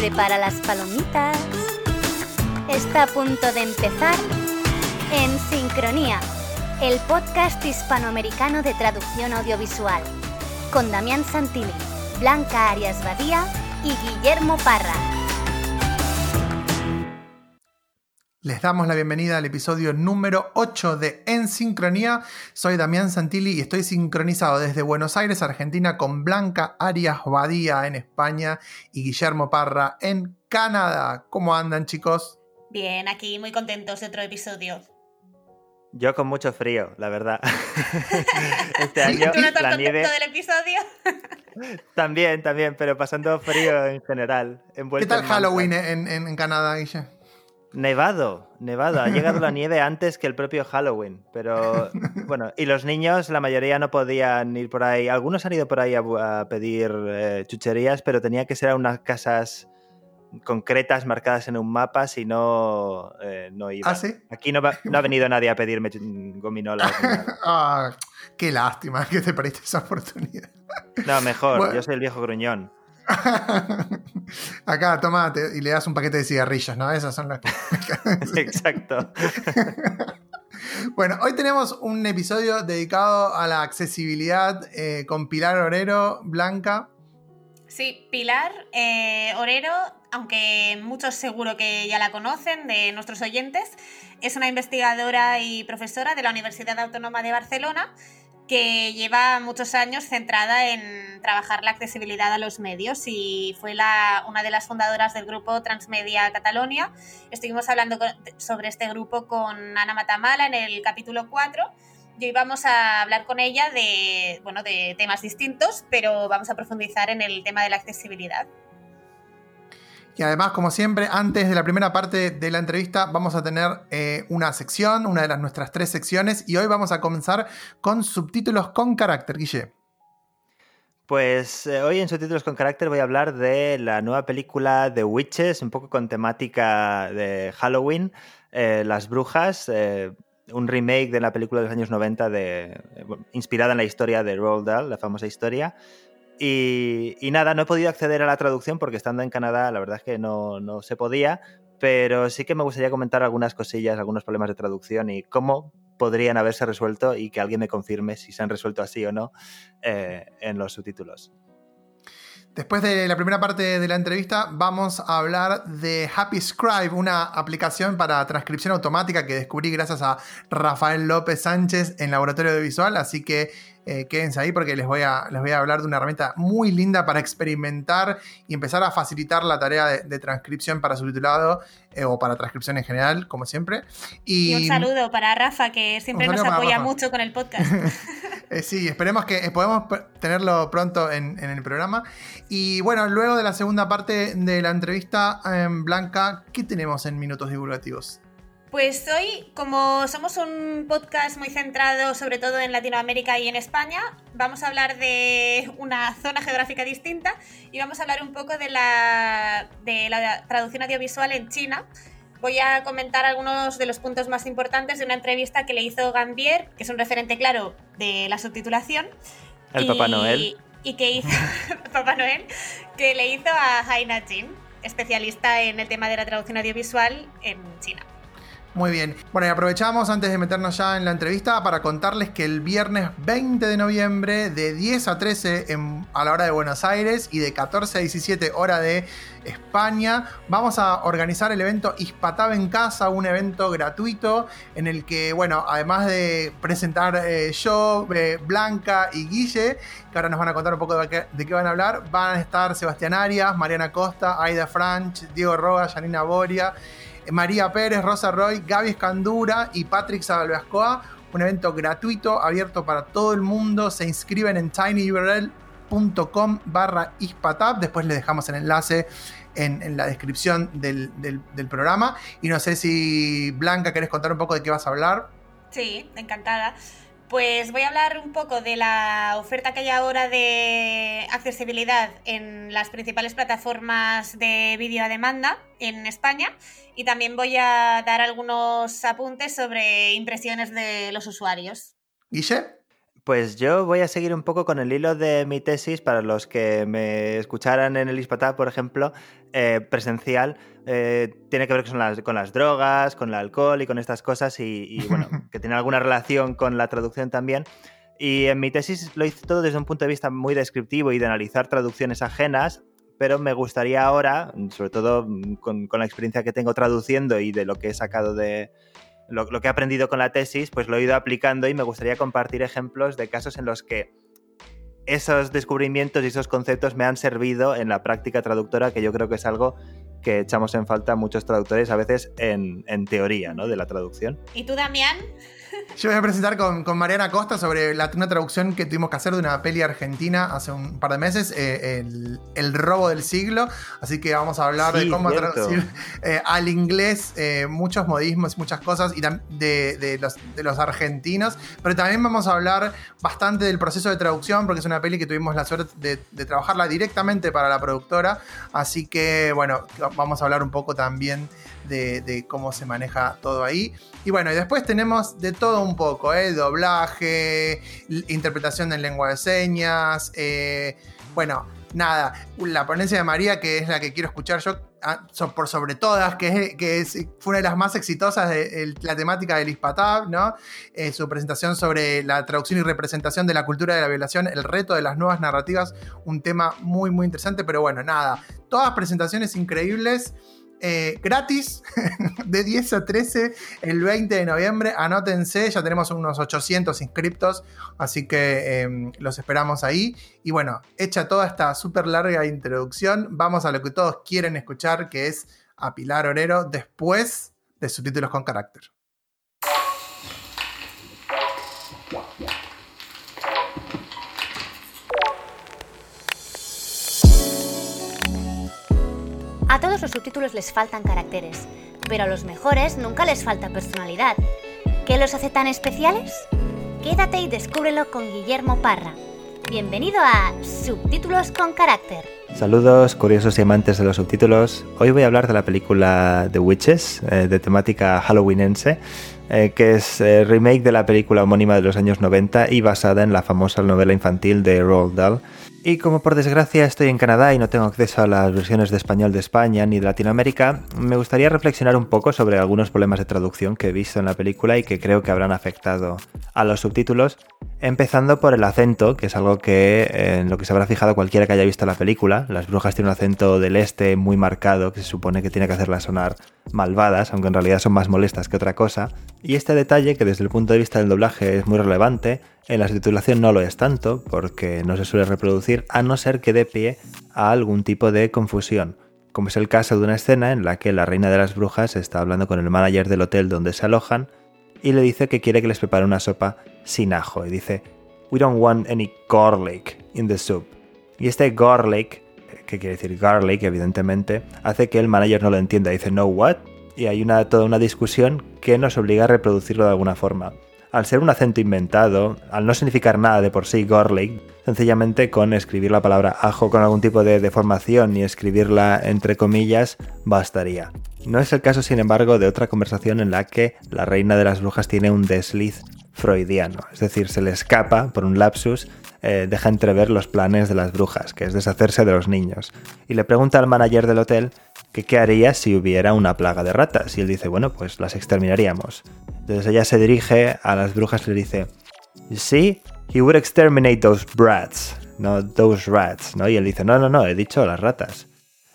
Prepara las palomitas. Está a punto de empezar En Sincronía, el podcast hispanoamericano de traducción audiovisual, con Damián Santilli, Blanca Arias Badía y Guillermo Parra. Les damos la bienvenida al episodio número 8 de En Sincronía. Soy Damián Santilli y estoy sincronizado desde Buenos Aires, Argentina, con Blanca Arias Badía en España y Guillermo Parra en Canadá. ¿Cómo andan, chicos? Bien, aquí muy contentos de otro episodio. Yo con mucho frío, la verdad. este año ¿Tú no estás la contento nieve del episodio? también, también, pero pasando frío en general. ¿Qué envuelto tal en. Halloween en, en- en Canadá, Guille? Nevado, nevado. Ha llegado la nieve antes que el propio Halloween. Pero bueno, y los niños, la mayoría no podían ir por ahí. Algunos han ido por ahí a, pedir eh, chucherías, pero tenía que ser a unas casas concretas marcadas en un mapa, si no, eh, no iban. ¿Ah, sí? Aquí no, va- no ha venido nadie a pedirme gominolas. Ah, qué lástima que te perdiste esa oportunidad. No, mejor, Bueno. yo soy el viejo gruñón. Acá, toma te- y le das un paquete de cigarrillos, ¿no? Esas son las. Exacto. Bueno, hoy tenemos un episodio dedicado a la accesibilidad eh, con Pilar Orero, Blanca. Sí, Pilar eh, Orero, aunque muchos seguro que ya la conocen de nuestros oyentes, es una investigadora y profesora de la Universidad Autónoma de Barcelona que lleva muchos años centrada en trabajar la accesibilidad a los medios y fue una de las fundadoras del grupo Transmedia Catalonia. Estuvimos hablando sobre este grupo con Ana Matamala en el capítulo 4 y hoy vamos a hablar con ella de, bueno, de temas distintos, pero vamos a profundizar en el tema de la accesibilidad. Y además, como siempre, antes de la primera parte de la entrevista, vamos a tener eh, una sección, una de las nuestras tres secciones, y hoy vamos a comenzar con subtítulos con carácter, Guille. Pues eh, hoy en Subtítulos con Carácter voy a hablar de la nueva película The Witches, un poco con temática de Halloween, eh, Las Brujas, un remake de la película de los años 90 de, eh, bueno, inspirada en la historia de Roald Dahl, la famosa historia. Y, nada, no he podido acceder a la traducción porque estando en Canadá la verdad es que no, no se podía, pero sí que me gustaría comentar algunas cosillas, algunos problemas de traducción y cómo podrían haberse resuelto y que alguien me confirme si se han resuelto así o no eh, en los subtítulos. Después de la primera parte de la entrevista, vamos a hablar de Happy Scribe, una aplicación para transcripción automática que descubrí gracias a Rafael López Sánchez en Laboratorio de Visual. Así que eh, quédense ahí porque les voy, a, les voy a hablar de una herramienta muy linda para experimentar y empezar a facilitar la tarea de, de transcripción para subtitulado eh, o para transcripción en general, como siempre. Y, un saludo para Rafa, que siempre nos apoya Rafa. mucho con el podcast. Eh, sí, esperemos que eh, podamos tenerlo pronto en, en el programa. Y bueno, luego de la segunda parte de la entrevista, en Blanca, ¿qué tenemos en minutos divulgativos? Pues hoy, como somos un podcast muy centrado sobre todo en Latinoamérica y en España, vamos a hablar de una zona geográfica distinta y vamos a hablar un poco de la, de la traducción audiovisual en China. Voy a comentar algunos de los puntos más importantes de una entrevista que le hizo Gambier, que es un referente claro de la subtitulación. El Papá Noel. Y que hizo Papá Noel, que le hizo a Haina Jin, especialista en el tema de la traducción audiovisual en China. Muy bien. Bueno, y aprovechamos antes de meternos ya en la entrevista para contarles que el viernes 20 de noviembre, de 10 a 13 en- a la hora de Buenos Aires y de 14 a 17 hora de España, vamos a organizar el evento Hispatab en Casa, un evento gratuito en el que, bueno, además de presentar eh, yo, eh, Blanca y Guille, que ahora nos van a contar un poco de qué, de qué van a hablar, van a estar Sebastián Arias, Mariana Costa, Aida Franch, Diego Roga, Janina Boria. María Pérez, Rosa Roy, Gaby Escandura y Patrick Sabalbeascoa. Un evento gratuito, abierto para todo el mundo. Se inscriben en tinyurl.com barra ispatab. Después les dejamos el enlace en, la descripción del, del- del programa. Y no sé si Blanca querés contar un poco de qué vas a hablar. Sí, encantada. Pues voy a hablar un poco de la oferta que hay ahora de accesibilidad en las principales plataformas de vídeo a demanda en España y también voy a dar algunos apuntes sobre impresiones de los usuarios. Guille. Pues yo voy a seguir un poco con el hilo de mi tesis para los que me escucharan en el ISPATA, por ejemplo, eh, presencial. Eh, tiene que ver con las, con las drogas, con el alcohol y con estas cosas y, bueno, que tiene alguna relación con la traducción también. Y en mi tesis lo hice todo desde un punto de vista muy descriptivo y de analizar traducciones ajenas, pero me gustaría ahora, sobre todo con, con la experiencia que tengo traduciendo y de lo que he sacado de, lo, que he aprendido con la tesis, pues lo he ido aplicando y me gustaría compartir ejemplos de casos en los que esos descubrimientos y esos conceptos me han servido en la práctica traductora, que yo creo que es algo que echamos en falta muchos traductores a veces en, en teoría ¿no? de la traducción. ¿Y tú, Damián? Yo voy a presentar con, Mariana Costa sobre la, una traducción que tuvimos que hacer de una peli argentina hace un par de meses, eh, el, robo del siglo. Así que vamos a hablar de cómo traducir eh, al inglés eh, muchos modismos, muchas cosas y de, de, los, de los argentinos. Pero también vamos a hablar bastante del proceso de traducción, porque es una peli que tuvimos la suerte de, de trabajarla directamente para la productora. Así que, bueno, vamos a hablar un poco también de, cómo se maneja todo ahí. Y bueno, y después tenemos de todo un poco, ¿eh? doblaje, interpretación en lengua de señas, eh, bueno, nada, la ponencia de María, que es la que quiero escuchar yo, ah, por sobre todas, que, que fue una de las más exitosas de, la temática del ISPATAB, ¿no? Eh, su presentación sobre la traducción y representación de la cultura de la violación, el reto de las nuevas narrativas, un tema muy, muy interesante, pero bueno, nada, todas presentaciones increíbles. Eh, gratis de 10 a 13 el 20 de noviembre. Anótense, ya tenemos unos 800 inscriptos, así que em, los esperamos ahí. Y bueno, hecha toda esta súper larga introducción, vamos a lo que todos quieren escuchar, que es a Pilar Orero después de subtítulos con carácter. A todos los subtítulos les faltan caracteres, pero a los mejores nunca les falta personalidad. ¿Qué los hace tan especiales? Quédate y descúbrelo con Guillermo Parra. Bienvenido a Subtítulos con Carácter. Saludos, curiosos y amantes de los subtítulos. Hoy voy a hablar de la película The Witches, eh, de temática halloweenense, eh, que es eh, remake de la película homónima de los años 90 y basada en la famosa novela infantil de Roald Dahl y como por desgracia estoy en Canadá y no tengo acceso a las versiones de español de España ni de Latinoamérica, me gustaría reflexionar un poco sobre algunos problemas de traducción que he visto en la película y que creo que habrán afectado a los subtítulos, empezando por el acento, que es algo que en lo que se habrá fijado cualquiera que haya visto la película. Las brujas tienen un acento del este muy marcado que se supone que tiene que hacerlas sonar malvadas, aunque en realidad son más molestas que otra cosa. Y este detalle, que desde el punto de vista del doblaje es muy relevante, en la subtitulación no lo es tanto, porque no se suele reproducir a no ser que dé pie a algún tipo de confusión, como es el caso de una escena en la que la reina de las brujas está hablando con el manager del hotel donde se alojan y le dice que quiere que les prepare una sopa sin ajo. Y dice, We don't want any garlic in the soup. Y este garlic, que quiere decir garlic, evidentemente, hace que el manager no lo entienda. Dice, No, what? Y hay una, toda una discusión que nos obliga a reproducirlo de alguna forma al ser un acento inventado, al no significar nada de por sí Gorley, sencillamente con escribir la palabra ajo con algún tipo de deformación y escribirla entre comillas bastaría. No es el caso, sin embargo, de otra conversación en la que la reina de las brujas tiene un desliz freudiano, es decir, se le escapa por un lapsus, eh, deja entrever los planes de las brujas, que es deshacerse de los niños, y le pregunta al manager del hotel que qué haría si hubiera una plaga de ratas, y él dice, bueno, pues las exterminaríamos. Entonces ella se dirige a las brujas y le dice, see, he would exterminate those brats, no those rats, ¿no? Y él dice, no, no, no, he dicho las ratas.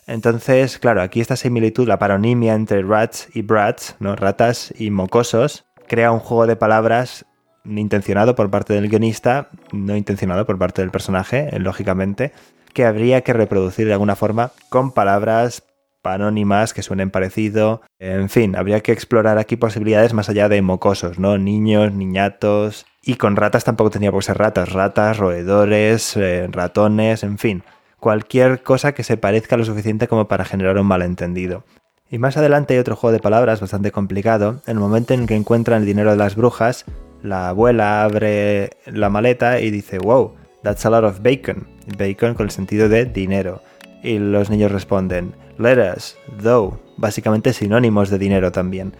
Entonces, claro, aquí esta similitud, la paronimia entre rats y brats, ¿no? Ratas y mocosos, crea un juego de palabras intencionado por parte del guionista, no intencionado por parte del personaje, lógicamente, que habría que reproducir de alguna forma con palabras anónimas que suenen parecido. En fin, habría que explorar aquí posibilidades más allá de mocosos, ¿no? Niños, niñatos. Y con ratas tampoco tenía por ser ratas, ratas, roedores, eh, ratones, en fin. Cualquier cosa que se parezca lo suficiente como para generar un malentendido. Y más adelante hay otro juego de palabras bastante complicado. En el momento en que encuentran el dinero de las brujas, la abuela abre la maleta y dice, wow, that's a lot of bacon. Bacon con el sentido de dinero. Y los niños responden, letters, though, básicamente sinónimos de dinero también.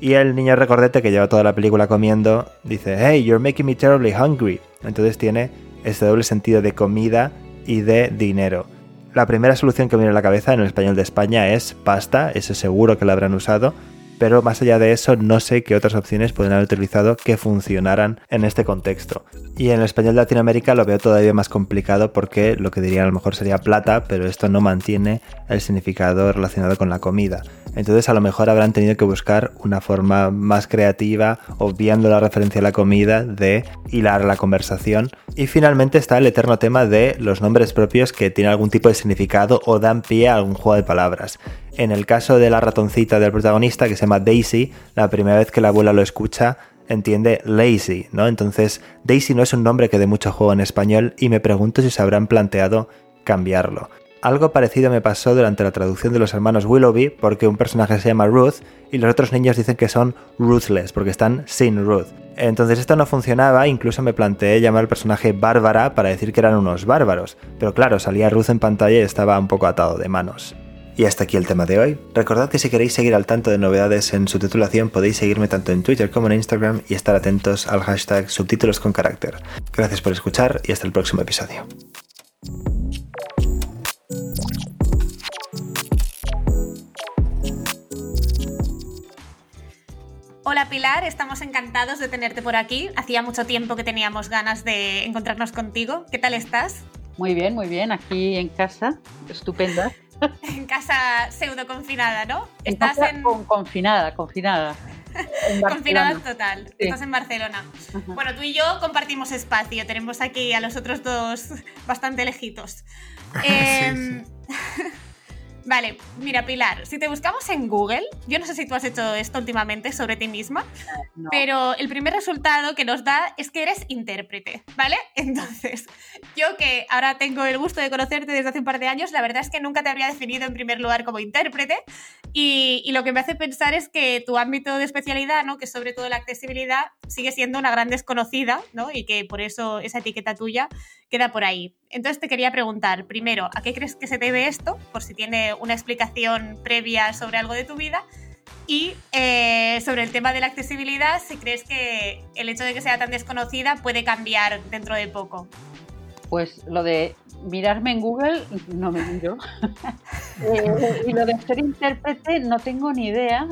Y el niño recordete que lleva toda la película comiendo dice, hey, you're making me terribly hungry. Entonces tiene este doble sentido de comida y de dinero. La primera solución que me viene a la cabeza en el español de España es pasta, ese seguro que la habrán usado, pero más allá de eso no sé qué otras opciones pueden haber utilizado que funcionaran en este contexto. Y en el español de Latinoamérica lo veo todavía más complicado porque lo que dirían a lo mejor sería plata, pero esto no mantiene el significado relacionado con la comida. Entonces a lo mejor habrán tenido que buscar una forma más creativa, obviando la referencia a la comida, de hilar la conversación. Y finalmente está el eterno tema de los nombres propios que tienen algún tipo de significado o dan pie a algún juego de palabras. En el caso de la ratoncita del protagonista, que se llama Daisy, la primera vez que la abuela lo escucha, entiende lazy, ¿no? Entonces, Daisy no es un nombre que dé mucho juego en español y me pregunto si se habrán planteado cambiarlo. Algo parecido me pasó durante la traducción de los hermanos Willoughby, porque un personaje se llama Ruth y los otros niños dicen que son ruthless, porque están sin Ruth. Entonces esto no funcionaba, incluso me planteé llamar al personaje Bárbara para decir que eran unos bárbaros, pero claro, salía Ruth en pantalla y estaba un poco atado de manos. Y hasta aquí el tema de hoy. Recordad que si queréis seguir al tanto de novedades en su titulación podéis seguirme tanto en Twitter como en Instagram y estar atentos al hashtag subtítulos con carácter. Gracias por escuchar y hasta el próximo episodio. Hola Pilar, estamos encantados de tenerte por aquí. Hacía mucho tiempo que teníamos ganas de encontrarnos contigo. ¿Qué tal estás? Muy bien, muy bien. Aquí en casa, estupenda. en casa pseudo confinada, ¿no? En Estás en... confinada, confinada. confinada total. Estás en Barcelona. Bueno, tú y yo compartimos espacio. Tenemos aquí a los otros dos bastante lejitos. Eh... Vale, mira Pilar, si te buscamos en Google, yo no sé si tú has hecho esto últimamente sobre ti misma, pero el primer resultado que nos da es que eres intérprete, ¿vale? Entonces, yo que ahora tengo el gusto de conocerte desde hace un par de años, la verdad es que nunca te habría definido en primer lugar como intérprete y, y lo que me hace pensar es que tu ámbito de especialidad, ¿no? que es sobre todo la accesibilidad, sigue siendo una gran desconocida ¿no? y que por eso esa etiqueta tuya queda por ahí. Entonces te quería preguntar, primero, ¿a qué crees que se debe esto? Por si tiene una explicación previa sobre algo de tu vida. Y eh, sobre el tema de la accesibilidad, si crees que el hecho de que sea tan desconocida puede cambiar dentro de poco. Pues lo de mirarme en Google, no me miro. Eh, y lo de ser intérprete, no tengo ni idea,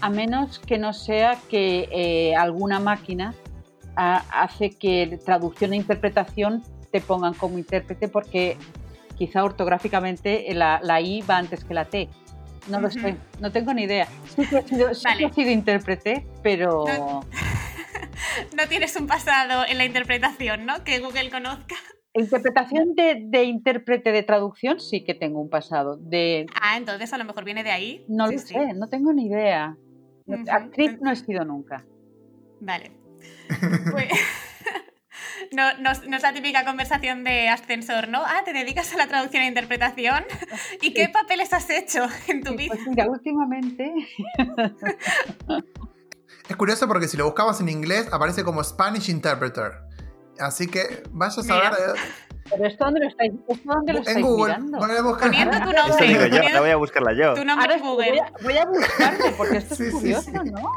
a menos que no sea que eh, alguna máquina hace que traducción e interpretación te pongan como intérprete porque quizá ortográficamente la, la I va antes que la T. No lo sé, no tengo ni idea. Sí que he sido, sido intérprete, pero... No, tienes un pasado en la interpretación, ¿no? Que Google conozca. Interpretación de, de, intérprete de traducción sí que tengo un pasado. De... Ah, entonces a lo mejor viene de ahí. No lo sé, no tengo ni idea. Actriz no he sido nunca. Vale. Pues... No, no, es la típica conversación de ascensor, ¿no? Ah, te dedicas a la traducción e interpretación. ¿Y qué papeles has hecho en tu vida? Pues mira, últimamente. es curioso porque si lo buscabas en inglés aparece como Spanish Interpreter. Así que vayas a saber. ¿Pero esto dónde lo estáis, esto dónde lo estáis en Google. mirando? Voy a buscar. Poniendo tu nombre. digo yo, la voy a buscarla yo. Tu nombre Ahora, Google. Voy a, voy a buscarte porque esto es curioso, sí, sí. ¿no?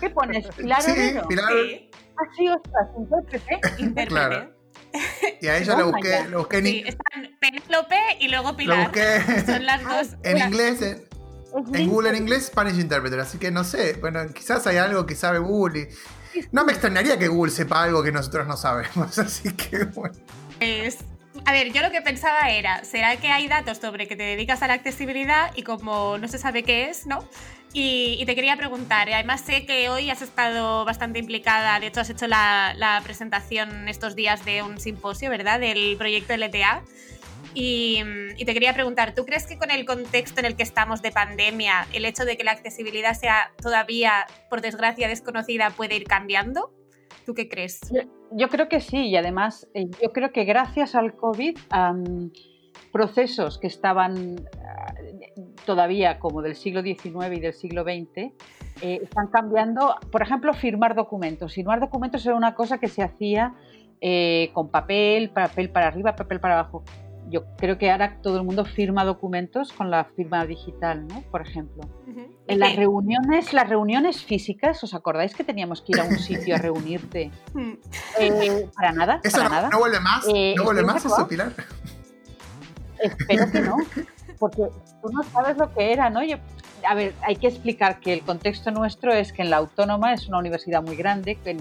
¿Qué pones? ¿Pilar sí? Pilar... Sí. Ah, sí, ostras, intérprete. Intérprete. Claro. Y a ella lo busqué, lo busqué en Sí, están Penélope y luego Pilar. busqué Son las dos. en inglés, en, en Google en inglés, Spanish Interpreter. Así que no sé, bueno, quizás hay algo que sabe Google. Y... No me extrañaría que Google sepa algo que nosotros no sabemos. Así que bueno. Es- a ver, yo lo que pensaba era, ¿será que hay datos sobre que te dedicas a la accesibilidad y como no se sabe qué es, ¿no? Y, te quería preguntar, y además sé que hoy has estado bastante implicada, de hecho has hecho la, presentación estos días de un simposio, ¿verdad? Del proyecto LTA. Y, te quería preguntar, ¿tú crees que con el contexto en el que estamos de pandemia, el hecho de que la accesibilidad sea todavía, por desgracia, desconocida puede ir cambiando? ¿Tú qué crees? Yo, creo que sí, y además eh, yo creo que gracias al COVID, procesos que estaban uh, todavía como del siglo XIX y del siglo XX, eh, están cambiando. Por ejemplo, firmar documentos. Firmar documentos era una cosa que se hacía eh, con papel, papel para arriba, papel para abajo. yo creo que ahora todo el mundo firma documentos con la firma digital, ¿no? Por ejemplo. En las reuniones, las reuniones físicas, ¿os acordáis que teníamos que ir a un sitio a reunirte? Eh, para nada. ¿Eso para no, nada. no, vuelve más? Eh, ¿No vuelve más eso, Pilar? Espero que no, porque tú no sabes lo que era, ¿no? Yo, a ver, hay que explicar que el contexto nuestro es que en la Autónoma es una universidad muy grande, que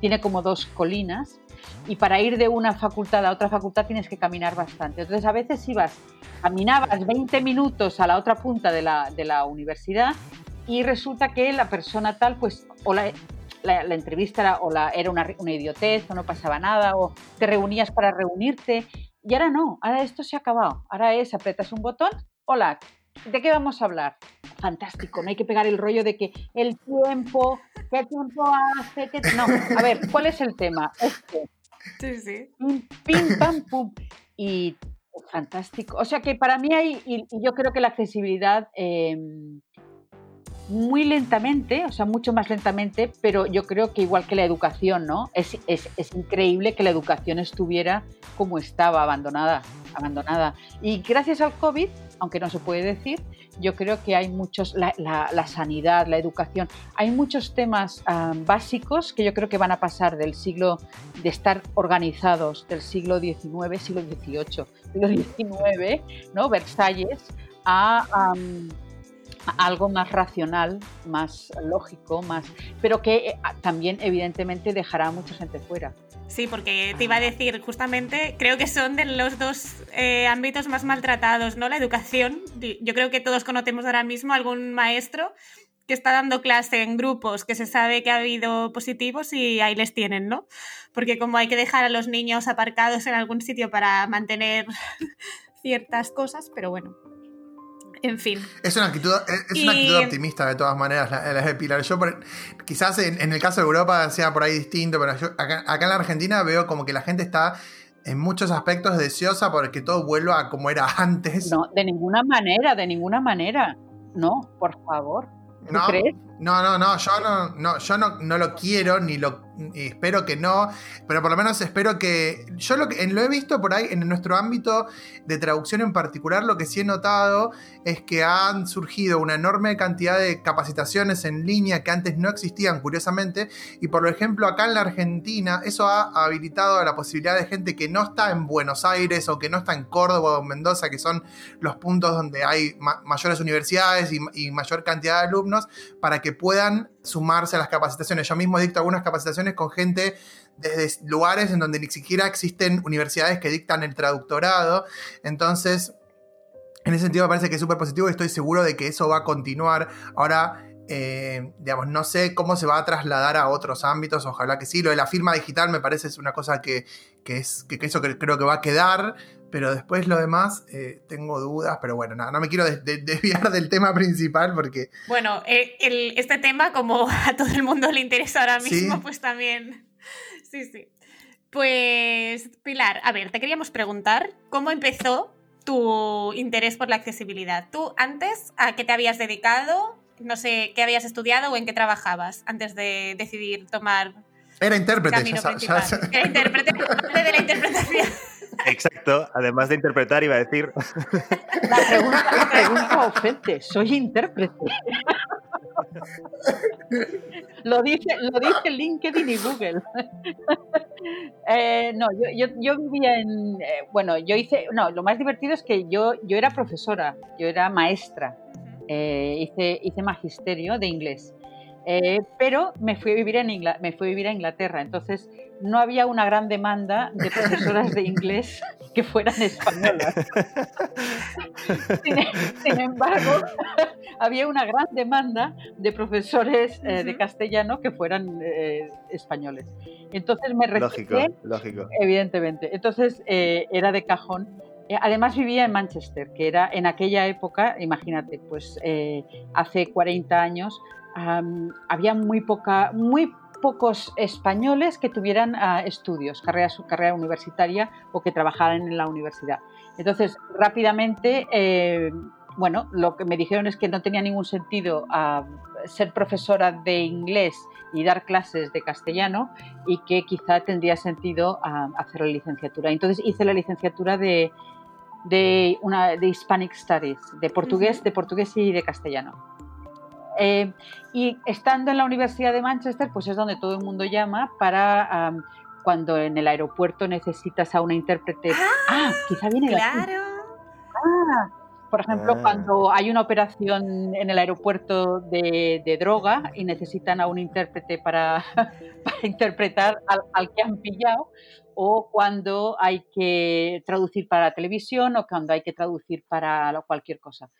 tiene como dos colinas y para ir de una facultad a otra facultad tienes que caminar bastante. Entonces a veces ibas, caminabas 20 minutos a la otra punta de la, de la universidad y resulta que la persona tal, pues, o la, la, entrevista era, o la, era una, una, idiotez o no pasaba nada, o te reunías para reunirte. Y ahora no, ahora esto se ha acabado. Ahora es, apretas un botón, hola, ¿de qué vamos a hablar? Fantástico, no hay que pegar el rollo de que el tiempo, qué tiempo hace, No, a ver, ¿cuál es el tema? Este, Sí, sí. Pim, pam, pum. Y fantástico. O sea que para mí hay, y, yo creo que la accesibilidad em, muy lentamente, o sea, mucho más lentamente, pero yo creo que igual que la educación, ¿no? Es, es, es increíble que la educación estuviera como estaba, abandonada, abandonada. Y gracias al COVID, aunque no se puede decir, yo creo que hay muchos, la, sanidad, la educación, hay muchos temas ah, básicos que yo creo que van a pasar del siglo, de estar organizados del siglo XIX, siglo XVIII, siglo XIX, ¿no? Versalles, a algo más racional, más lógico, más, pero que eh, también evidentemente dejará a mucha gente fuera. Sí, porque te iba a decir, justamente, creo que son de los dos eh, ámbitos más maltratados, ¿no? La educación. Yo creo que todos conocemos ahora mismo algún maestro que está dando clase en grupos que se sabe que ha habido positivos y ahí les tienen, ¿no? Porque como hay que dejar a los niños aparcados en algún sitio para mantener ciertas cosas, pero bueno, en fin. Es una actitud, es una actitud optimista de todas maneras, la, de Pilar. Yo, quizás en, el caso de Europa sea por ahí distinto, pero yo acá, en la Argentina veo como que la gente está en muchos aspectos deseosa porque todo vuelva a como era antes. No, de ninguna manera, de ninguna manera. No, por favor. no, crees? No, no, no, yo no, no, yo no, no lo quiero, ni lo espero que no, pero por lo menos espero que. Yo lo que lo he visto por ahí en nuestro ámbito de traducción en particular, lo que sí he notado es que han surgido una enorme cantidad de capacitaciones en línea que antes no existían, curiosamente, y por ejemplo, acá en la Argentina, eso ha habilitado la posibilidad de gente que no está en Buenos Aires o que no está en Córdoba o en Mendoza, que son los puntos donde hay mayores universidades y mayor cantidad de alumnos, para que puedan sumarse a las capacitaciones. Yo mismo dicto algunas capacitaciones con gente desde lugares en donde ni siquiera existen universidades que dictan el traductorado. Entonces, en ese sentido me parece que es súper positivo y estoy seguro de que eso va a continuar. Ahora, eh, digamos, no sé cómo se va a trasladar a otros ámbitos, ojalá que sí. Lo de la firma digital me parece es una cosa que, es, que, eso creo que va a quedar, pero después lo demás eh, tengo dudas, pero bueno, nada, no me quiero desviar del tema principal porque... Bueno, eh, este tema como a todo el mundo le interesa ahora mismo, pues también... Sí, sí. Pues Pilar, a ver, te queríamos preguntar cómo empezó tu interés por la accesibilidad. ¿Tú antes a qué te habías dedicado? No sé, ¿qué habías estudiado o en qué trabajabas antes de decidir tomar... Era intérprete, Era intérprete, de la interpretación. Exacto, además de interpretar, iba a decir. La pregunta, la pregunta ofende, soy intérprete. Lo dice, lo dice LinkedIn y Google. Eh, no, yo, yo, vivía en. Eh, bueno, yo hice. No, lo más divertido es que yo, yo era profesora, yo era maestra. Eh, hice, hice magisterio de inglés. Pero me fui, a vivir en me fui a vivir a Inglaterra. Entonces, no había una gran demanda de profesoras de inglés que fueran españolas. Sin, embargo, había una gran demanda de profesores eh, de castellano que fueran eh, españoles. Entonces me lógico, lógico. Evidentemente. Entonces eh, era de cajón. Además vivía en Manchester, que era en aquella época, imagínate, pues hace 40 años, había muy poca, muy pocos españoles que tuvieran ah, estudios, carrera, carrera universitaria o que trabajaran en la universidad. Entonces, rápidamente, eh, bueno, lo que me dijeron es que no tenía ningún sentido ah, ser profesora de inglés y dar clases de castellano y que quizá tendría sentido ah, hacer la licenciatura. Entonces hice la licenciatura de, de, una, de Hispanic Studies, de portugués, de portugués y de castellano. Eh, y estando en la Universidad de Manchester, pues es donde todo el mundo llama para cuando en el aeropuerto necesitas a una intérprete. Ah, ah quizá viene claro. Ah, por ejemplo, ah. cuando hay una operación en el aeropuerto de, droga y necesitan a un intérprete para, interpretar al, que han pillado, o cuando hay que traducir para la televisión o cuando hay que traducir para cualquier cosa.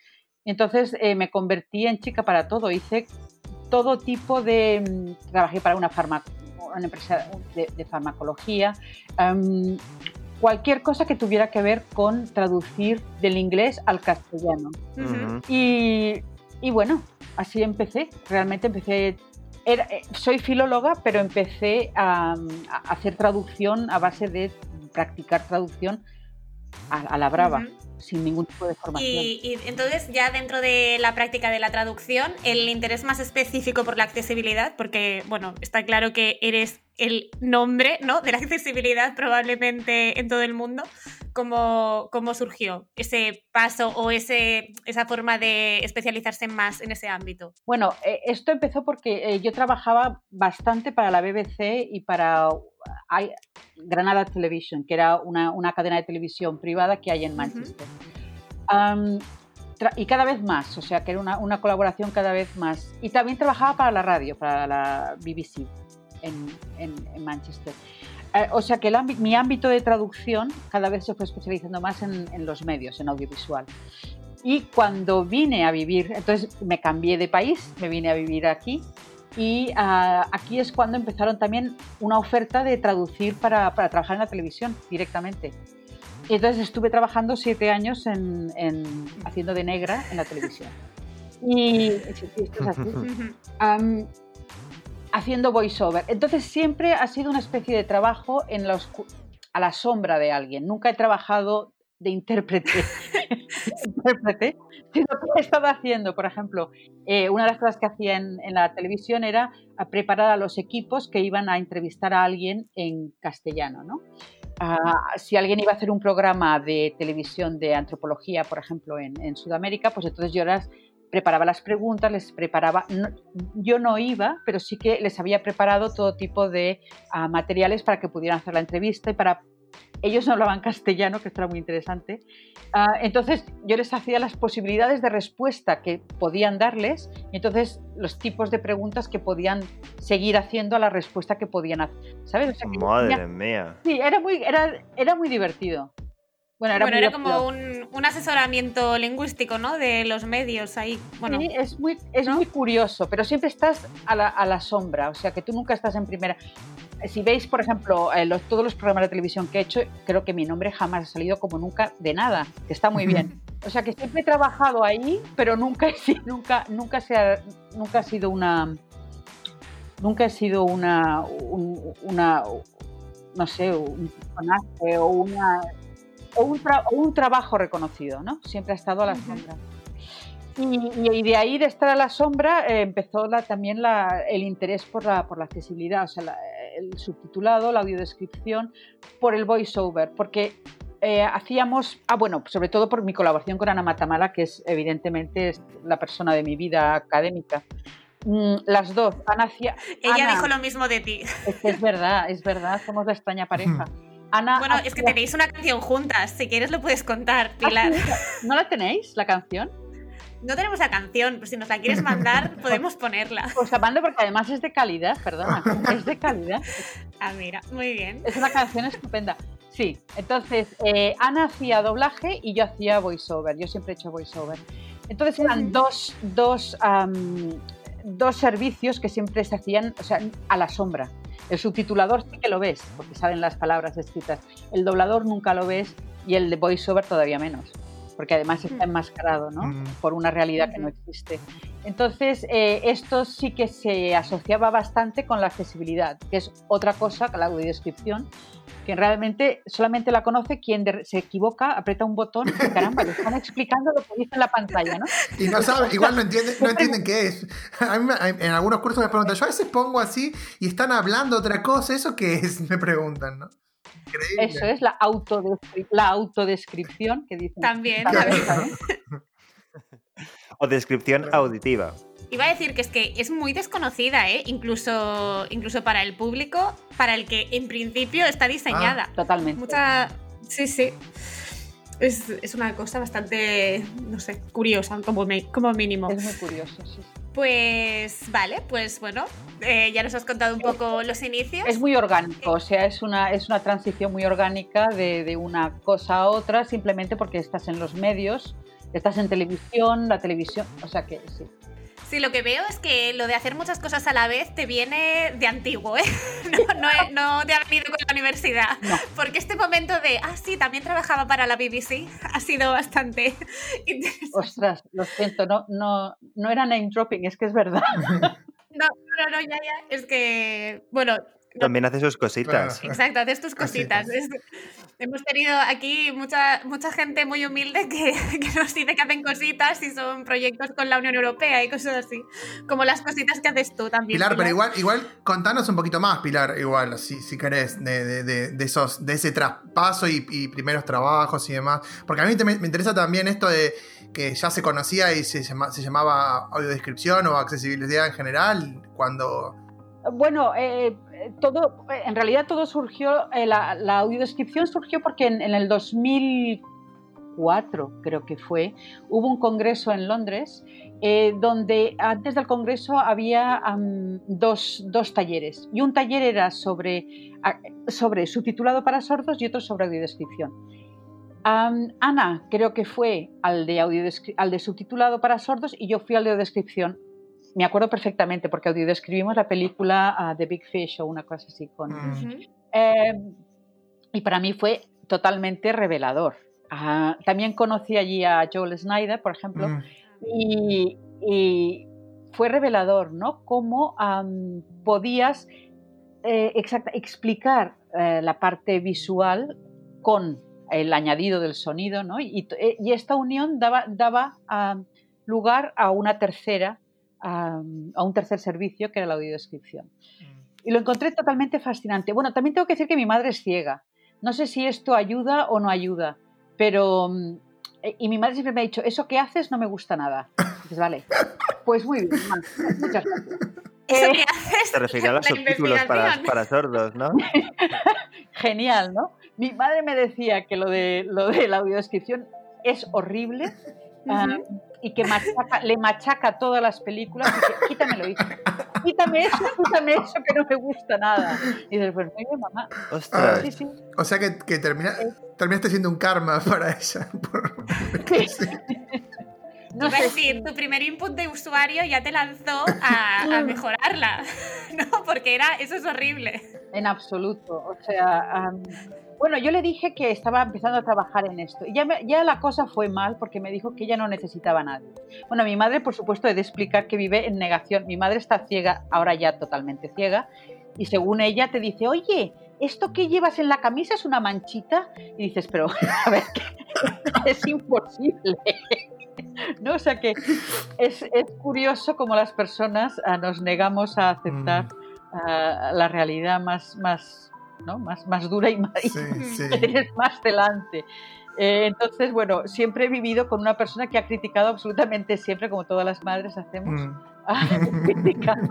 Entonces eh, me convertí en chica para todo, hice todo tipo de... Mm, trabajé para una, una empresa de, farmacología, cualquier cosa que tuviera que ver con traducir del inglés al castellano. y, bueno, así empecé, realmente empecé... Eh, soy filóloga, pero empecé a, hacer traducción a base de practicar traducción a, la brava sin ningún tipo de formación. Y, entonces ya dentro de la práctica de la traducción, el interés más específico por la accesibilidad, porque bueno, está claro que eres el nombre ¿no? de la accesibilidad probablemente en todo el mundo, ¿cómo, cómo surgió ese paso o ese, esa forma de especializarse más en ese ámbito? Bueno, eh, esto empezó porque eh, yo trabajaba bastante para la BBC y para Granada Television, que era una, una, cadena de televisión privada que hay en Manchester. y cada vez más, o sea, que era una, una, colaboración cada vez más. Y también trabajaba para la radio, para la BBC en, en, Manchester. Eh, o sea que el mi ámbito de traducción cada vez se fue especializando más en, en los medios, en audiovisual. Y cuando vine a vivir, entonces me cambié de país, me vine a vivir aquí y ah, aquí es cuando empezaron también una oferta de traducir para, para trabajar en la televisión directamente. Y entonces estuve trabajando siete años en, en, haciendo de negra en la televisión. Y esto es así. haciendo voiceover. Entonces siempre ha sido una especie de trabajo en la a la sombra de alguien. Nunca he trabajado de intérprete, intérprete sino que he estado haciendo, por ejemplo, eh, una de las cosas que hacía en, la televisión era preparar a los equipos que iban a entrevistar a alguien en castellano, ¿no? Ah, si alguien iba a hacer un programa de televisión de antropología, por ejemplo, en, Sudamérica, pues entonces yo las preparaba las preguntas, les preparaba, yo no iba, pero sí que les había preparado todo tipo de ah, materiales para que pudieran hacer la entrevista y para ellos no hablaban castellano, que esto era muy interesante. Ah, entonces yo les hacía las posibilidades de respuesta que podían darles y entonces los tipos de preguntas que podían seguir haciendo a la respuesta que podían hacer. ¿Sabes? Madre mía. Sí, era muy, era, era muy divertido. Bueno, era, como un, asesoramiento lingüístico, ¿no? De los medios ahí. Bueno, sí, es muy, es muy curioso, pero siempre estás a la, a la, sombra, o sea que tú nunca estás en primera si veis, por ejemplo, eh, todos los programas de televisión que he hecho, creo que mi nombre jamás ha salido como nunca de nada, que está muy bien. O sea que siempre he trabajado ahí, pero nunca, nunca, nunca, se ha, nunca ha sido una. Nunca he sido una. una no sé, un personaje o una. O un, un, trabajo reconocido, ¿no? Siempre ha estado a la sombra. Y, de ahí, de estar a la sombra, eh, empezó también el interés por la, por la accesibilidad, o sea, el subtitulado, la audiodescripción, por el voiceover, porque eh, hacíamos, ah, bueno, sobre todo por mi colaboración con Ana Matamala, que es evidentemente la persona de mi vida académica. Mm, las dos, Ana hacía. Ella dijo lo mismo de ti. Es, verdad, es verdad, somos la extraña pareja. Ana bueno, es que tenéis una canción juntas, si quieres lo puedes contar, ¿Ah, Pilar. ¿No la tenéis, la canción? No tenemos la canción, pero si nos la quieres mandar, podemos ponerla. Pues la mando porque además es de calidad, perdona, es de calidad. Ah, mira, muy bien. Es una canción estupenda. Sí, entonces eh, Ana hacía doblaje y yo hacía voiceover. Yo siempre he hecho voiceover. Entonces eran dos, dos, dos servicios que siempre se hacían o sea, a la sombra. El subtitulador sí que lo ves, porque saben las palabras escritas. El doblador nunca lo ves y el de voiceover todavía menos porque además está mm. enmascarado ¿no? Mm. por una realidad que no existe. Entonces, eh, esto sí que se asociaba bastante con la accesibilidad, que es otra cosa, la audiodescripción, que realmente solamente la conoce quien se equivoca, aprieta un botón y caramba, le están explicando lo que dice en la pantalla, ¿no? Y no saben, igual no entienden, no entienden qué es. en algunos cursos me preguntan, yo a veces pongo así y están hablando otra cosa, ¿eso qué es? Me preguntan, ¿no? Increíble. Eso es la, autodescri- la autodescripción que dicen. También. O descripción auditiva. Iba a decir que es que es muy desconocida, ¿eh? Incluso, incluso para el público, para el que en principio está diseñada. Totalmente. Mucha. Sí, sí. Es, es una cosa bastante, no sé, curiosa como, me- como mínimo. Es muy curioso, sí. Pues vale, pues bueno, eh, ya nos has contado un poco los inicios. Es muy orgánico, o sea, es una, es una transición muy orgánica de, de una cosa a otra, simplemente porque estás en los medios, estás en televisión, la televisión, o sea que sí. Sí, lo que veo es que lo de hacer muchas cosas a la vez te viene de antiguo, ¿eh? No, no, te ha venido con la universidad. No. Porque este momento de, ah, sí, también trabajaba para la BBC, ha sido bastante interesante. Ostras, lo siento, no, no, no era name dropping, es que es verdad. No, no, no, ya, ya. Es que, bueno, También hace sus cositas. Claro. exacto, haces tus cositas. Es- hemos tenido aquí mucha, mucha gente muy humilde que, que nos dice que hacen cositas y son proyectos con la Unión Europea y cosas así. Como las cositas que haces tú también. Pilar, pero igual, igual contanos un poquito más, Pilar, igual, si, si querés, de, de- de- de esos, de ese traspaso y, y primeros trabajos y demás. Porque a mí te- me interesa también esto de que ya se conocía y se, llama- se llamaba audiodescripción o accesibilidad en general, cuando... Bueno, eh, todo, en realidad todo surgió, eh, la, la audiodescripción surgió porque en, en el 2004, creo que fue, hubo un congreso en Londres eh, donde antes del congreso había dos, dos talleres y un taller era sobre, sobre subtitulado para sordos y otro sobre audiodescripción. Am, Ana creo que fue al de, audiodescri- al de subtitulado para sordos y yo fui al de audiodescripción me acuerdo perfectamente porque audiodescribimos la película ah, The Big Fish o una cosa así con... Mm. Ujú. Eh, y para mí fue totalmente revelador. Ah, también conocí allí a Joel Snyder, por ejemplo, Mm, y, y fue revelador, ¿no? Cómo podías eh, exacta- explicar eh, la parte visual con el añadido del sonido, ¿no? Y, esta unión daba, lugar a una tercera, a un tercer servicio que era la audiodescripción. Y lo encontré totalmente fascinante. Bueno, también tengo que decir que mi madre es ciega. No sé si esto ayuda o no ayuda, pero... mm, eh, Y mi madre siempre me ha dicho, eso que haces no me gusta nada. Dices, vale, pues muy bien, muchas gracias. Eso Eh, que haces. Se refiere a los subtítulos para, sordos, ¿no? genial, ¿no? Mi madre me decía que lo de, lo de la audiodescripción es horrible Ujú. Y que machaca- le machaca todas las películas y que quítamelo, hija. Quítame eso, quítame eso que no me gusta nada. Y dices, pues muy bien, mamá. Ostras. Sí, sí. O sea que, que termina- terminaste siendo un karma para ella. por- Sí. No Iba a sé decir, tu primer input de usuario ya te lanzó a, a mejorarla, ¿no? Porque era, eso es horrible. En absoluto. O sea, bueno, yo le dije que estaba empezando a trabajar en esto. Y ya, me- ya la cosa fue mal porque me dijo que ella no necesitaba a nadie. Bueno, mi madre, por supuesto, he de explicar que vive en negación. Mi madre está ciega, ahora ya totalmente ciega. Y según ella te dice, oye, ¿esto que llevas en la camisa es una manchita? Y dices, pero, a ver, que es imposible. ¿No? O sea que es, es curioso cómo las personas ah, nos negamos a aceptar ah, la realidad más, más, ¿no? más, más dura y más, Sí, tienes más delante. Eh, entonces, bueno, siempre he vivido con una persona que ha criticado absolutamente siempre, como todas las madres hacemos, Mm. ha criticado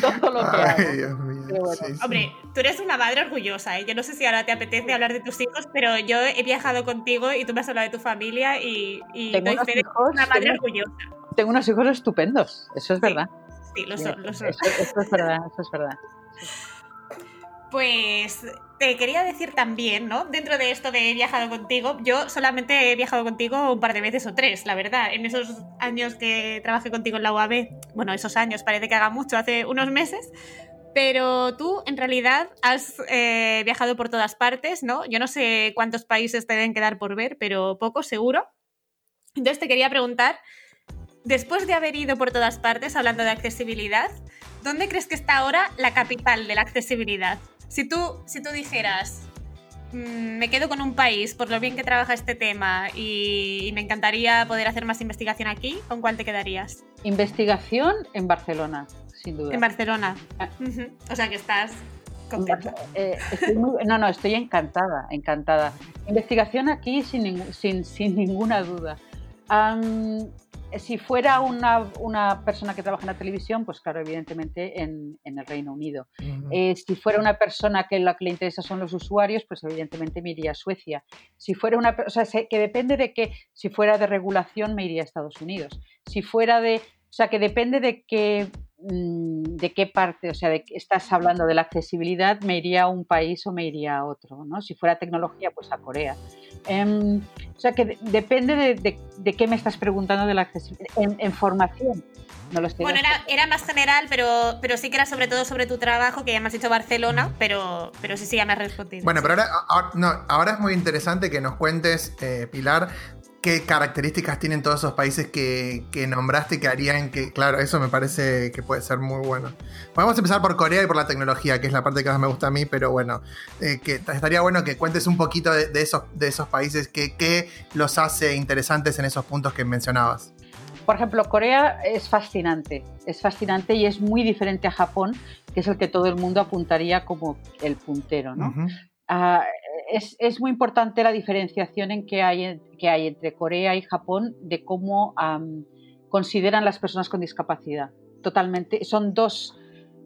todo lo que Ay, hago. Dios mío. Pero bueno. sí, sí. Hombre, tú eres una madre orgullosa, ¿eh? Yo no sé si ahora te apetece hablar de tus hijos, pero yo he viajado contigo y tú me has hablado de tu familia y, y Tengo doy unos fe de que hijos, eres una madre tengo- orgullosa. Tengo unos hijos estupendos, eso es Sí, verdad. Sí, lo son, lo son. Eso, eso es verdad, eso es verdad. Pues te quería decir también, ¿no? Dentro de esto de he viajado contigo, yo solamente he viajado contigo un par de veces o tres, la verdad. En esos años que trabajé contigo en la UAB, bueno, esos años parece que haga mucho, hace unos meses. Pero tú, en realidad, has eh, viajado por todas partes, ¿no? Yo no sé cuántos países te deben quedar por ver, pero pocos seguro. Entonces te quería preguntar, después de haber ido por todas partes hablando de accesibilidad, ¿dónde crees que está ahora la capital de la accesibilidad? Si tú, si tú dijeras, "Mm, me quedo con un país por lo bien que trabaja este tema y, y me encantaría poder hacer más investigación aquí, ¿con cuál te quedarías? Investigación en Barcelona, sin duda. En Barcelona. Ah. O sea que estás Eh, no, no, estoy encantada, encantada. Investigación aquí sin, sin, sin ninguna duda. Si fuera una, una, persona que trabaja en la televisión, pues claro, evidentemente en, en el Reino Unido. Eh, si fuera una persona que lo que le interesa son los usuarios, pues evidentemente me iría a Suecia. Si fuera una, o sea, que depende de que, si fuera de regulación, me iría a Estados Unidos. Si fuera de, o sea, que depende de qué Mm, de qué parte, o sea, de estás hablando de la accesibilidad, me iría a un país o me iría a otro, ¿no? Si fuera tecnología, pues a Corea. Em, o sea, que depende de, qué me estás preguntando de la accesibilidad. En, formación, no lo estoy Bueno, era, más general, pero, pero sí que era sobre todo sobre tu trabajo, que ya me has dicho Barcelona, pero, pero sí, sí, ya me has respondido. Bueno, pero ahora, no, ahora es muy interesante que nos cuentes, eh, Pilar, qué características tienen todos esos países que, nombraste que harían que, claro, eso me parece que puede ser muy bueno. Podemos empezar por Corea y por la tecnología, que es la parte que más me gusta a mí, pero bueno, eh, que estaría bueno que cuentes un poquito de, esos, de esos países, que, qué los hace interesantes en esos puntos que mencionabas. Por ejemplo, Corea es fascinante, es fascinante y es muy diferente a Japón, que es el que todo el mundo apuntaría como el puntero, ¿no? Es, muy importante la diferenciación en que hay, que entre Corea y Japón de cómo consideran las personas con discapacidad. Totalmente, son dos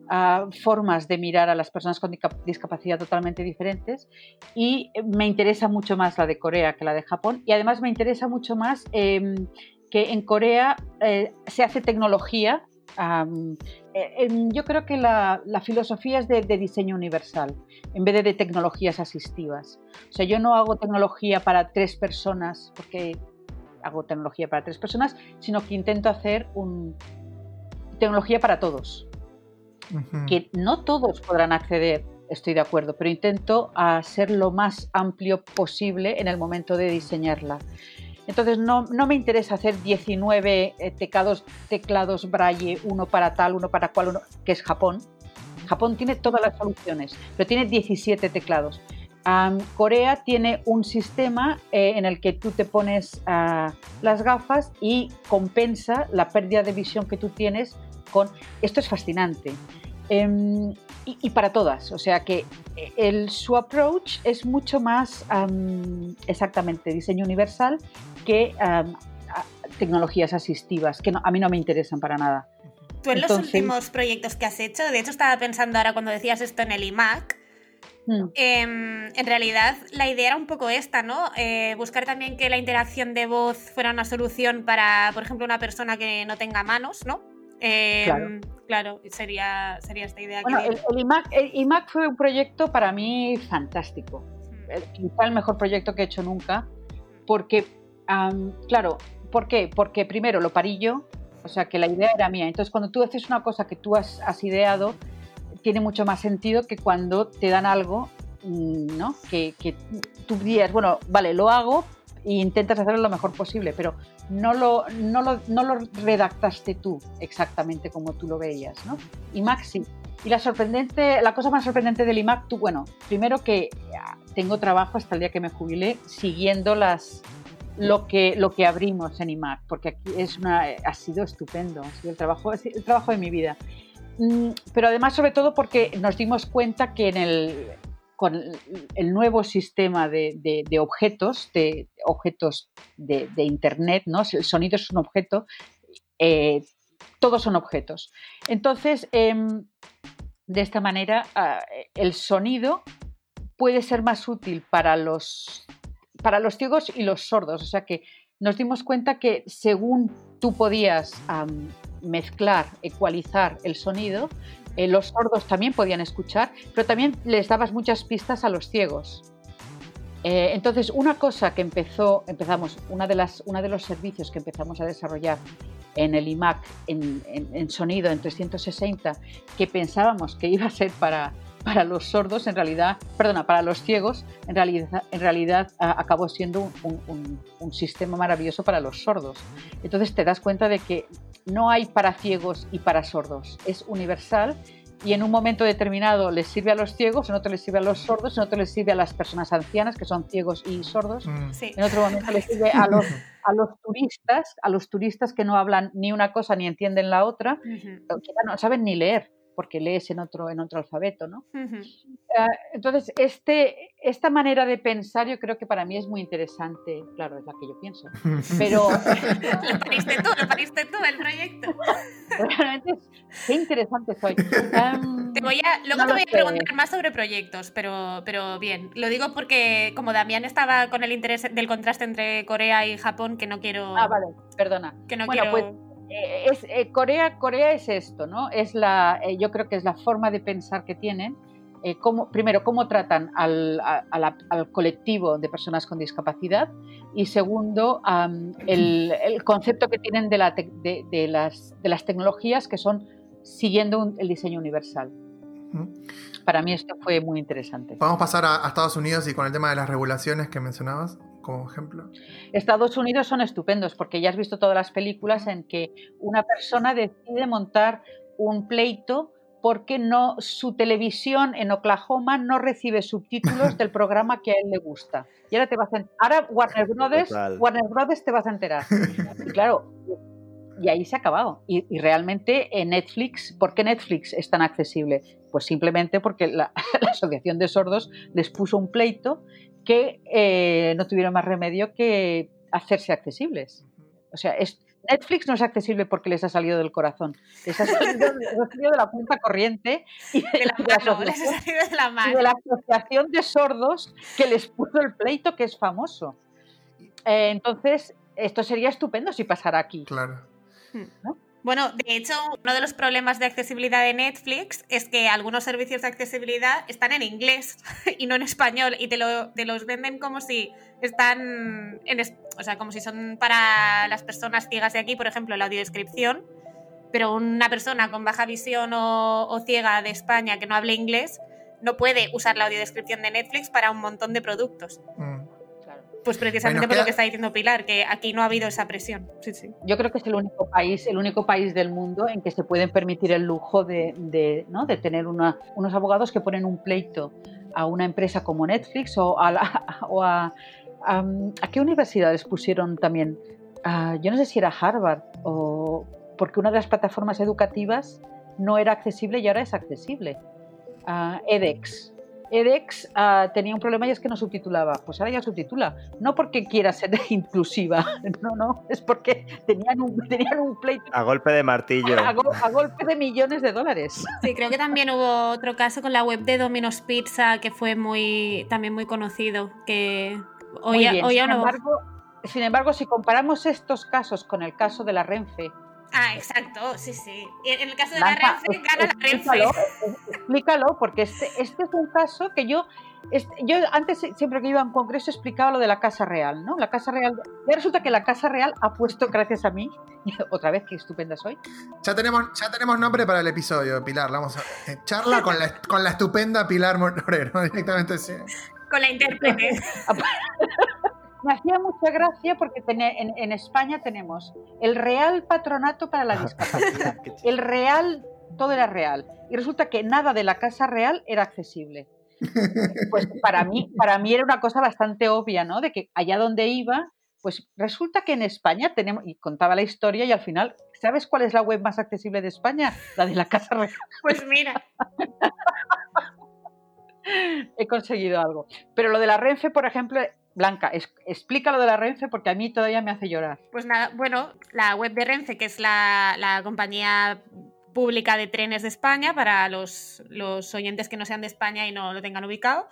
ah, formas de mirar a las personas con discapacidad totalmente diferentes y me interesa mucho más la de Corea que la de Japón y además me interesa mucho más em, que en Corea eh, se hace tecnología eh, yo creo que la, filosofía es de, diseño universal, en vez de, de tecnologías asistivas. O sea, yo no hago tecnología para tres personas, porque hago tecnología para tres personas, sino que intento hacer un, tecnología para todos. Que no todos podrán acceder, estoy de acuerdo, pero intento hacer lo más amplio posible en el momento de diseñarla. Entonces no, no me interesa hacer 19 eh, teclados, teclados braille, uno para tal, uno para cual, uno, que es Japón. Japón tiene todas las soluciones, pero tiene 17 teclados. Corea tiene un sistema eh, en el que tú te pones uh, las gafas y compensa la pérdida de visión que tú tienes con... Esto es fascinante. Em, y, para todas, o sea que eh, el, su approach es mucho más exactamente diseño universal que tecnologías asistivas, que a mí no me interesan para nada. Tú en los últimos proyectos que has hecho, de hecho estaba pensando ahora cuando decías esto en el iMac, mm. em, en realidad la idea era un poco esta, ¿no? Eh, buscar también que la interacción de voz fuera una solución para, por ejemplo, una persona que no tenga manos, ¿no? Em, claro. sería, sería esta idea. Bueno, el, iMac, fue un proyecto para mí fantástico. Quizá el mejor proyecto que he hecho nunca, porque, claro, ¿por qué? Porque primero lo parí yo, o sea que la idea era mía. Entonces, cuando tú haces una cosa que tú has, ideado, tiene mucho más sentido que cuando te dan algo, mm, ¿no? Que, que tú dirías, bueno, vale, lo hago e intentas hacerlo lo mejor posible, pero no lo, no lo, no lo redactaste tú exactamente como tú lo veías, ¿no? IMAX sí. Y la sorprendente, la cosa más sorprendente del IMAC, tú, bueno, primero que ah, tengo trabajo hasta el día que me jubilé siguiendo las, lo que, lo que abrimos en IMAC, porque aquí es una, ha sido estupendo, ha sido el trabajo, el trabajo de mi vida. Mm, pero además, sobre todo, porque nos dimos cuenta que en el, con el nuevo sistema de, objetos, de objetos de, Internet, ¿no? el sonido es un objeto, eh, todos son objetos. Entonces, em, de esta manera, ah, el sonido puede ser más útil para los, para los ciegos y los sordos. O sea que nos dimos cuenta que según tú podías mezclar, ecualizar el sonido, eh, los sordos también podían escuchar, pero también les dabas muchas pistas a los ciegos. Eh, entonces, una cosa que empezó, empezamos, una de las, uno de los servicios que empezamos a desarrollar en el iMac en, sonido en 360, que pensábamos que iba a ser para, para los sordos, en realidad, perdona, para los ciegos, en realidad, en realidad acabó siendo un, un, sistema maravilloso para los sordos. Entonces te das cuenta de que no hay para ciegos y para sordos, es universal y en un momento determinado les sirve a los ciegos, en otro les sirve a los sordos, en otro les sirve a las personas ancianas que son ciegos y sordos, mm. en otro momento les sirve a los, a los turistas, a los turistas que no hablan ni una cosa ni entienden la otra, que no saben ni leer. Porque lees en otro, en otro alfabeto, ¿no? Ah, entonces, este, esta manera de pensar yo creo que para mí es muy interesante. Claro, es la que yo pienso. Pero Lo pariste tú, lo pariste tú el proyecto. realmente qué interesante soy. Te voy a, luego No te voy a sé. preguntar más sobre proyectos, pero, pero bien. Lo digo porque como Damián estaba con el interés del contraste entre Corea y Japón, que no quiero... ah, vale, perdona. Que no Bueno, quiero... pues, Eh, es, eh, Corea, Corea es esto, ¿no? Es la, eh, yo creo que es la forma de pensar que tienen. cómo- primero, cómo tratan al, a- a la- al colectivo de personas con discapacidad y segundo, el, el concepto que tienen de, la de- de las, de las tecnologías que son siguiendo un- el diseño universal. Para mí esto fue muy interesante. Podemos pasar a, a Estados Unidos y con el tema de las regulaciones que mencionabas como ejemplo. Estados Unidos son estupendos porque ya has visto todas las películas en que una persona decide montar un pleito porque no su televisión en Oklahoma no recibe subtítulos del programa que a él le gusta. Y ahora te vas a ahora Warner Brothers, Total. Warner Brothers te vas a enterar. Y claro, y ahí se ha acabado. Y, y realmente en Netflix, ¿por qué Netflix es tan accesible? Pues simplemente porque la, la Asociación de Sordos les puso un pleito que eh, no tuvieron más remedio que hacerse accesibles. O sea, es, Netflix no es accesible porque les ha salido del corazón, les ha salido, les ha salido de la cuenta corriente y de, De la de asociación- de la y mano. de la Asociación de Sordos que les puso el pleito que es famoso. Eh, entonces, esto sería estupendo si pasara aquí. Claro. Bueno, de hecho, uno de los problemas de accesibilidad de Netflix es que algunos servicios de accesibilidad están en inglés y no en español y te, lo, te los venden como si están en, o sea, como si son para las personas ciegas de aquí, por ejemplo, la audiodescripción, pero una persona con baja visión o, o ciega de España que no hable inglés no puede usar la audiodescripción de Netflix para un montón de productos. Mm. Pues precisamente Bueno, por queda- lo que está diciendo Pilar, que aquí no ha habido esa presión. Sí, sí. Yo creo que es el único país, el único país del mundo en que se pueden permitir el lujo de, de, ¿no? de tener una- unos abogados que ponen un pleito a una empresa como Netflix o a, la- o a, a- ¿a qué universidades pusieron también. Ah, yo no sé si era Harvard o porque una de las plataformas educativas no era accesible y ahora es accesible. Ah, edX. edX ah, tenía un problema y es que no subtitulaba. Pues ahora ya subtitula. No porque quiera ser inclusiva, no, no, es porque tenían un, tenían un pleito A golpe de martillo. a, go- a golpe de millones de dólares. Sí, creo que también hubo otro caso con la web de Domino's Pizza que fue muy también muy conocido. Que Muy hoy, bien. hoy sin, o no. embargo, sin embargo, si comparamos estos casos con el caso de la Renfe, Ah, exacto, sí, sí. En el caso de Blanca, la Renfe, es- gana la explícalo, Renfe. explícalo, porque este, este es un caso que yo, este- yo antes siempre que iba a un congreso explicaba lo de la Casa Real, ¿no? La Casa Real, ya resulta que la Casa Real ha puesto, gracias a mí, otra vez que estupenda soy, Ya tenemos, ya tenemos nombre para el episodio, Pilar. La Vamos a eh, charla con la, con la estupenda Pilar Moreno directamente. sí. Con la intérprete. Me hacía mucha gracia porque en, en España tenemos el Real Patronato para la Discapacidad, el Real, todo era real, y resulta que nada de la Casa Real era accesible. Pues para mí, para mí era una cosa bastante obvia, ¿no? De que allá donde iba, pues resulta que en España tenemos, y contaba la historia y al final, ¿sabes cuál es la web más accesible de España? La de la Casa Real. Pues mira, He conseguido algo. Pero lo de la Renfe, por ejemplo, Blanca, es- explica lo de la Renfe porque a mí todavía me hace llorar. pues nada, bueno, la web de Renfe, que es la, la compañía pública de trenes de España, para los, los oyentes que no sean de España y no lo tengan ubicado,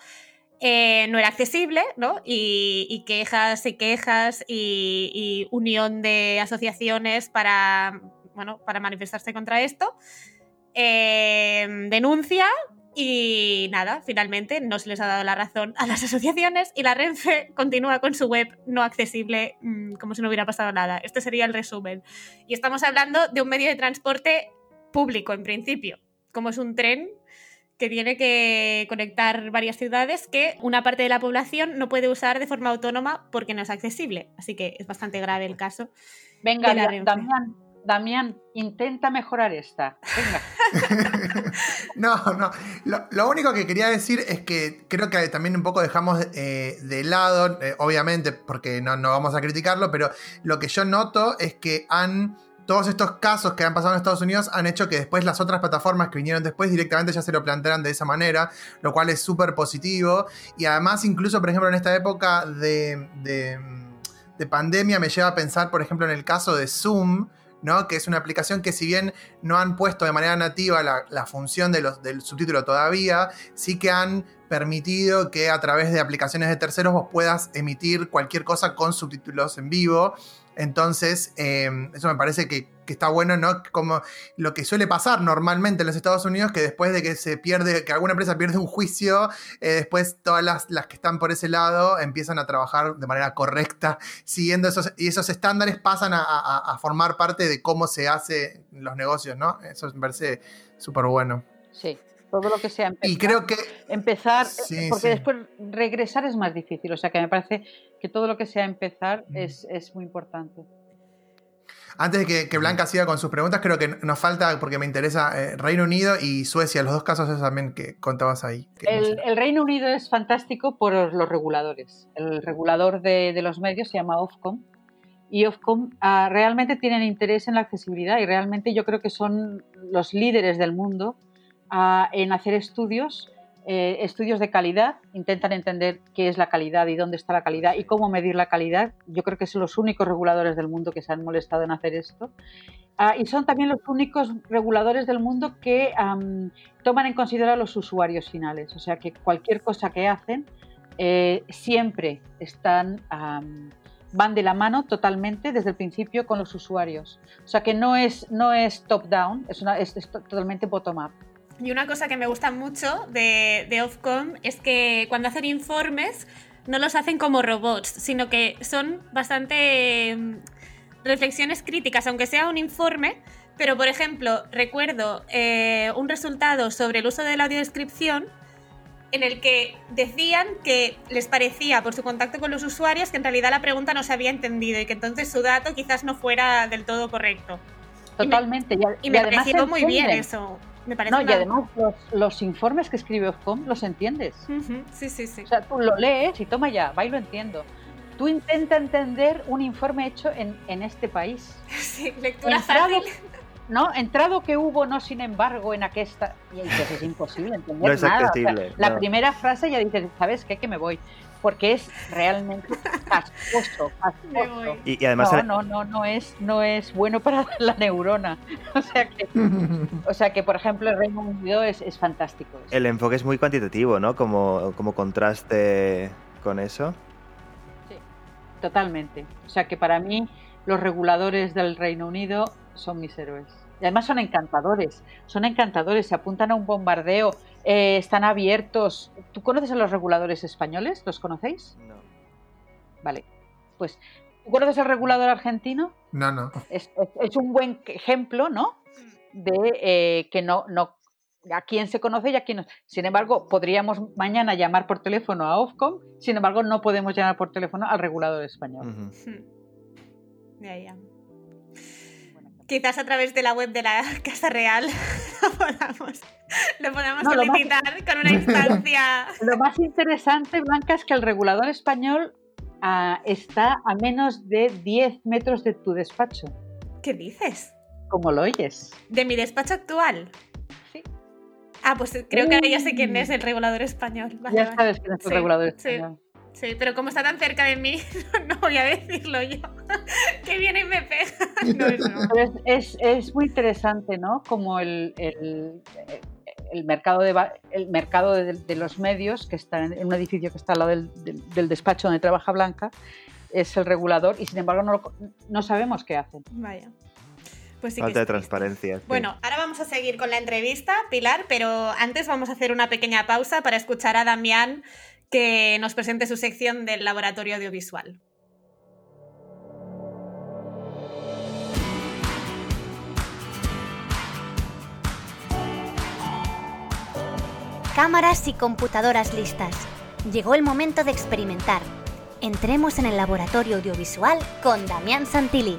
eh, no era accesible, ¿no? Y, quejas y quejas y, y unión de asociaciones para, bueno, para manifestarse contra esto. Eh, denuncia y nada, finalmente no se les ha dado la razón a las asociaciones y la Renfe continúa con su web no accesible mm, como si no hubiera pasado nada. Este sería el resumen. Y estamos hablando de un medio de transporte público en principio, como es un tren que tiene que conectar varias ciudades que una parte de la población no puede usar de forma autónoma porque no es accesible. Así que es bastante grave el caso. Venga, de la Renfe. Damián, Damián, intenta mejorar esta. Venga. No, no. Lo, único que quería decir es que creo que también un poco dejamos eh, de lado, eh, obviamente, porque no, no vamos a criticarlo, pero lo que yo noto es que han todos estos casos que han pasado en Estados Unidos han hecho que después las otras plataformas que vinieron después directamente ya se lo plantearan de esa manera, lo cual es súper positivo. Y además, incluso, por ejemplo, en esta época de, de pandemia, me lleva a pensar, por ejemplo, en el caso de Zoom, ¿no? que es una aplicación que si bien no han puesto de manera nativa la, la función del subtítulo todavía, sí que han permitido que a través de aplicaciones de terceros vos puedas emitir cualquier cosa con subtítulos en vivo. Entonces, eh, eso me parece que, que, está bueno, ¿no? Como lo que suele pasar normalmente en los Estados Unidos, que después de que se pierde, que alguna empresa pierde un juicio, eh, después todas las, las, que están por ese lado empiezan a trabajar de manera correcta, siguiendo esos, y esos estándares pasan a, a, a formar parte de cómo se hacen los negocios, ¿no? Eso me parece súper bueno. Sí, todo lo que sea empezar. Y creo que. Empezar, sí, porque sí. después regresar es más difícil. O sea que me parece que todo lo que sea empezar mm. es, es, muy importante. Antes de que, que, Blanca siga con sus preguntas, creo que nos falta, porque me interesa, eh, Reino Unido y Suecia, los dos casos esos también que contabas ahí. El, el, Reino Unido es fantástico por los reguladores. El regulador de, de los medios se llama Ofcom. Y Ofcom uh, realmente tienen interés en la accesibilidad y realmente yo creo que son los líderes del mundo a, en hacer estudios, eh, estudios de calidad, intentan entender qué es la calidad y dónde está la calidad y cómo medir la calidad. Yo creo que son los únicos reguladores del mundo que se han molestado en hacer esto. Uh, y son también los únicos reguladores del mundo que toman en consideración a los usuarios finales. O sea que cualquier cosa que hacen eh, siempre están... Van de la mano totalmente desde el principio con los usuarios. O sea que no es, no es top-down, es totalmente bottom-up. Y una cosa que me gusta mucho de, de Ofcom es que cuando hacen informes no los hacen como robots, sino que son bastante mm, reflexiones críticas, aunque sea un informe. Pero, por ejemplo, recuerdo eh, un resultado sobre el uso de la audiodescripción en el que decían que les parecía, por su contacto con los usuarios, que en realidad la pregunta no se había entendido y que entonces su dato quizás no fuera del todo correcto. Totalmente. Y me, y me y pareció muy bien eso. Me parece no, una... y además los, los, informes que escribe Ofcom los entiendes. Uh -huh. Sí, sí, sí. O sea, tú lo lees y toma ya, va y lo entiendo. Tú intenta entender un informe hecho en, en este país. Sí, lectura entrado, fácil. No, entrado que hubo, no sin embargo, en aquesta... Y dices, es imposible entender no es nada. O sea, no. La primera frase ya dices, ¿sabes qué? Que me voy porque es realmente casposo, casposo. Y, y, además no, no, no, no es, no es bueno para la neurona. O sea que, o sea que por ejemplo, el Reino Unido es, es fantástico. El enfoque es muy cuantitativo, ¿no? Como, como contraste con eso. Sí, totalmente. O sea que para mí los reguladores del Reino Unido son mis héroes. Y además son encantadores, son encantadores, se apuntan a un bombardeo, eh, están abiertos. ¿Tú conoces a los reguladores españoles? ¿Los conocéis? No. Vale, pues ¿tú conoces al regulador argentino? No, no. Es, es, es un buen ejemplo, ¿no? De eh, que no, no, a quién se conoce y a quién no. Sin embargo, podríamos mañana llamar por teléfono a Ofcom, sin embargo, no podemos llamar por teléfono al regulador español. Uh -huh. Ya, ya quizás a través de la web de la Casa Real lo podamos, lo podamos no, solicitar más, con una instancia. Lo más interesante, Blanca, es que el regulador español uh, está a menos de 10 metros de tu despacho. ¿Qué dices? ¿Cómo lo oyes? ¿De mi despacho actual? Sí. Ah, pues creo que ahora ya sé quién es el regulador español. Vale, ya sabes quién es el sí, regulador español. Sí. Sí, pero como está tan cerca de mí, no voy a decirlo yo. que viene y me pega. No, no. Es, es, es, muy interesante, ¿no? Como el, el, el mercado, de, el mercado de, de, los medios, que está en un edificio que está al lado del, del, del, despacho donde trabaja Blanca, es el regulador y sin embargo no, lo, no sabemos qué hacen. Vaya. Pues sí Falta de transparencia. Sí. Bueno, ahora vamos a seguir con la entrevista, Pilar, pero antes vamos a hacer una pequeña pausa para escuchar a Damián que nos presente su sección del laboratorio audiovisual. Cámaras y computadoras listas. Llegó el momento de experimentar. Entremos en el laboratorio audiovisual con Damián Santilli.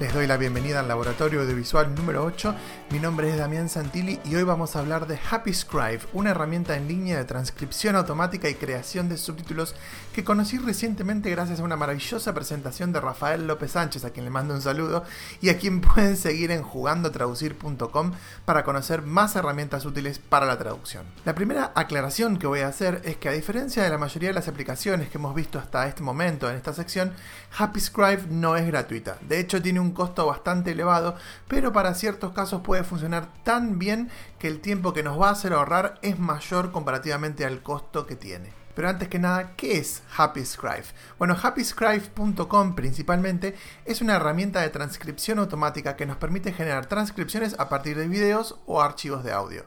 Les doy la bienvenida al laboratorio audiovisual número 8 Mi nombre es Damián Santilli y hoy vamos a hablar de Happy Scribe, una herramienta en línea de transcripción automática y creación de subtítulos que conocí recientemente gracias a una maravillosa presentación de Rafael López Sánchez, a quien le mando un saludo, y a quien pueden seguir en jugandotraducir.com para conocer más herramientas útiles para la traducción. La primera aclaración que voy a hacer es que a diferencia de la mayoría de las aplicaciones que hemos visto hasta este momento en esta sección, Happy Scribe no es gratuita. De hecho tiene un costo bastante elevado, pero para ciertos casos puede funcionar tan bien que el tiempo que nos va a hacer ahorrar es mayor comparativamente al costo que tiene. Pero antes que nada, ¿qué es HappyScribe? Bueno, happyscribe.com principalmente es una herramienta de transcripción automática que nos permite generar transcripciones a partir de videos o archivos de audio.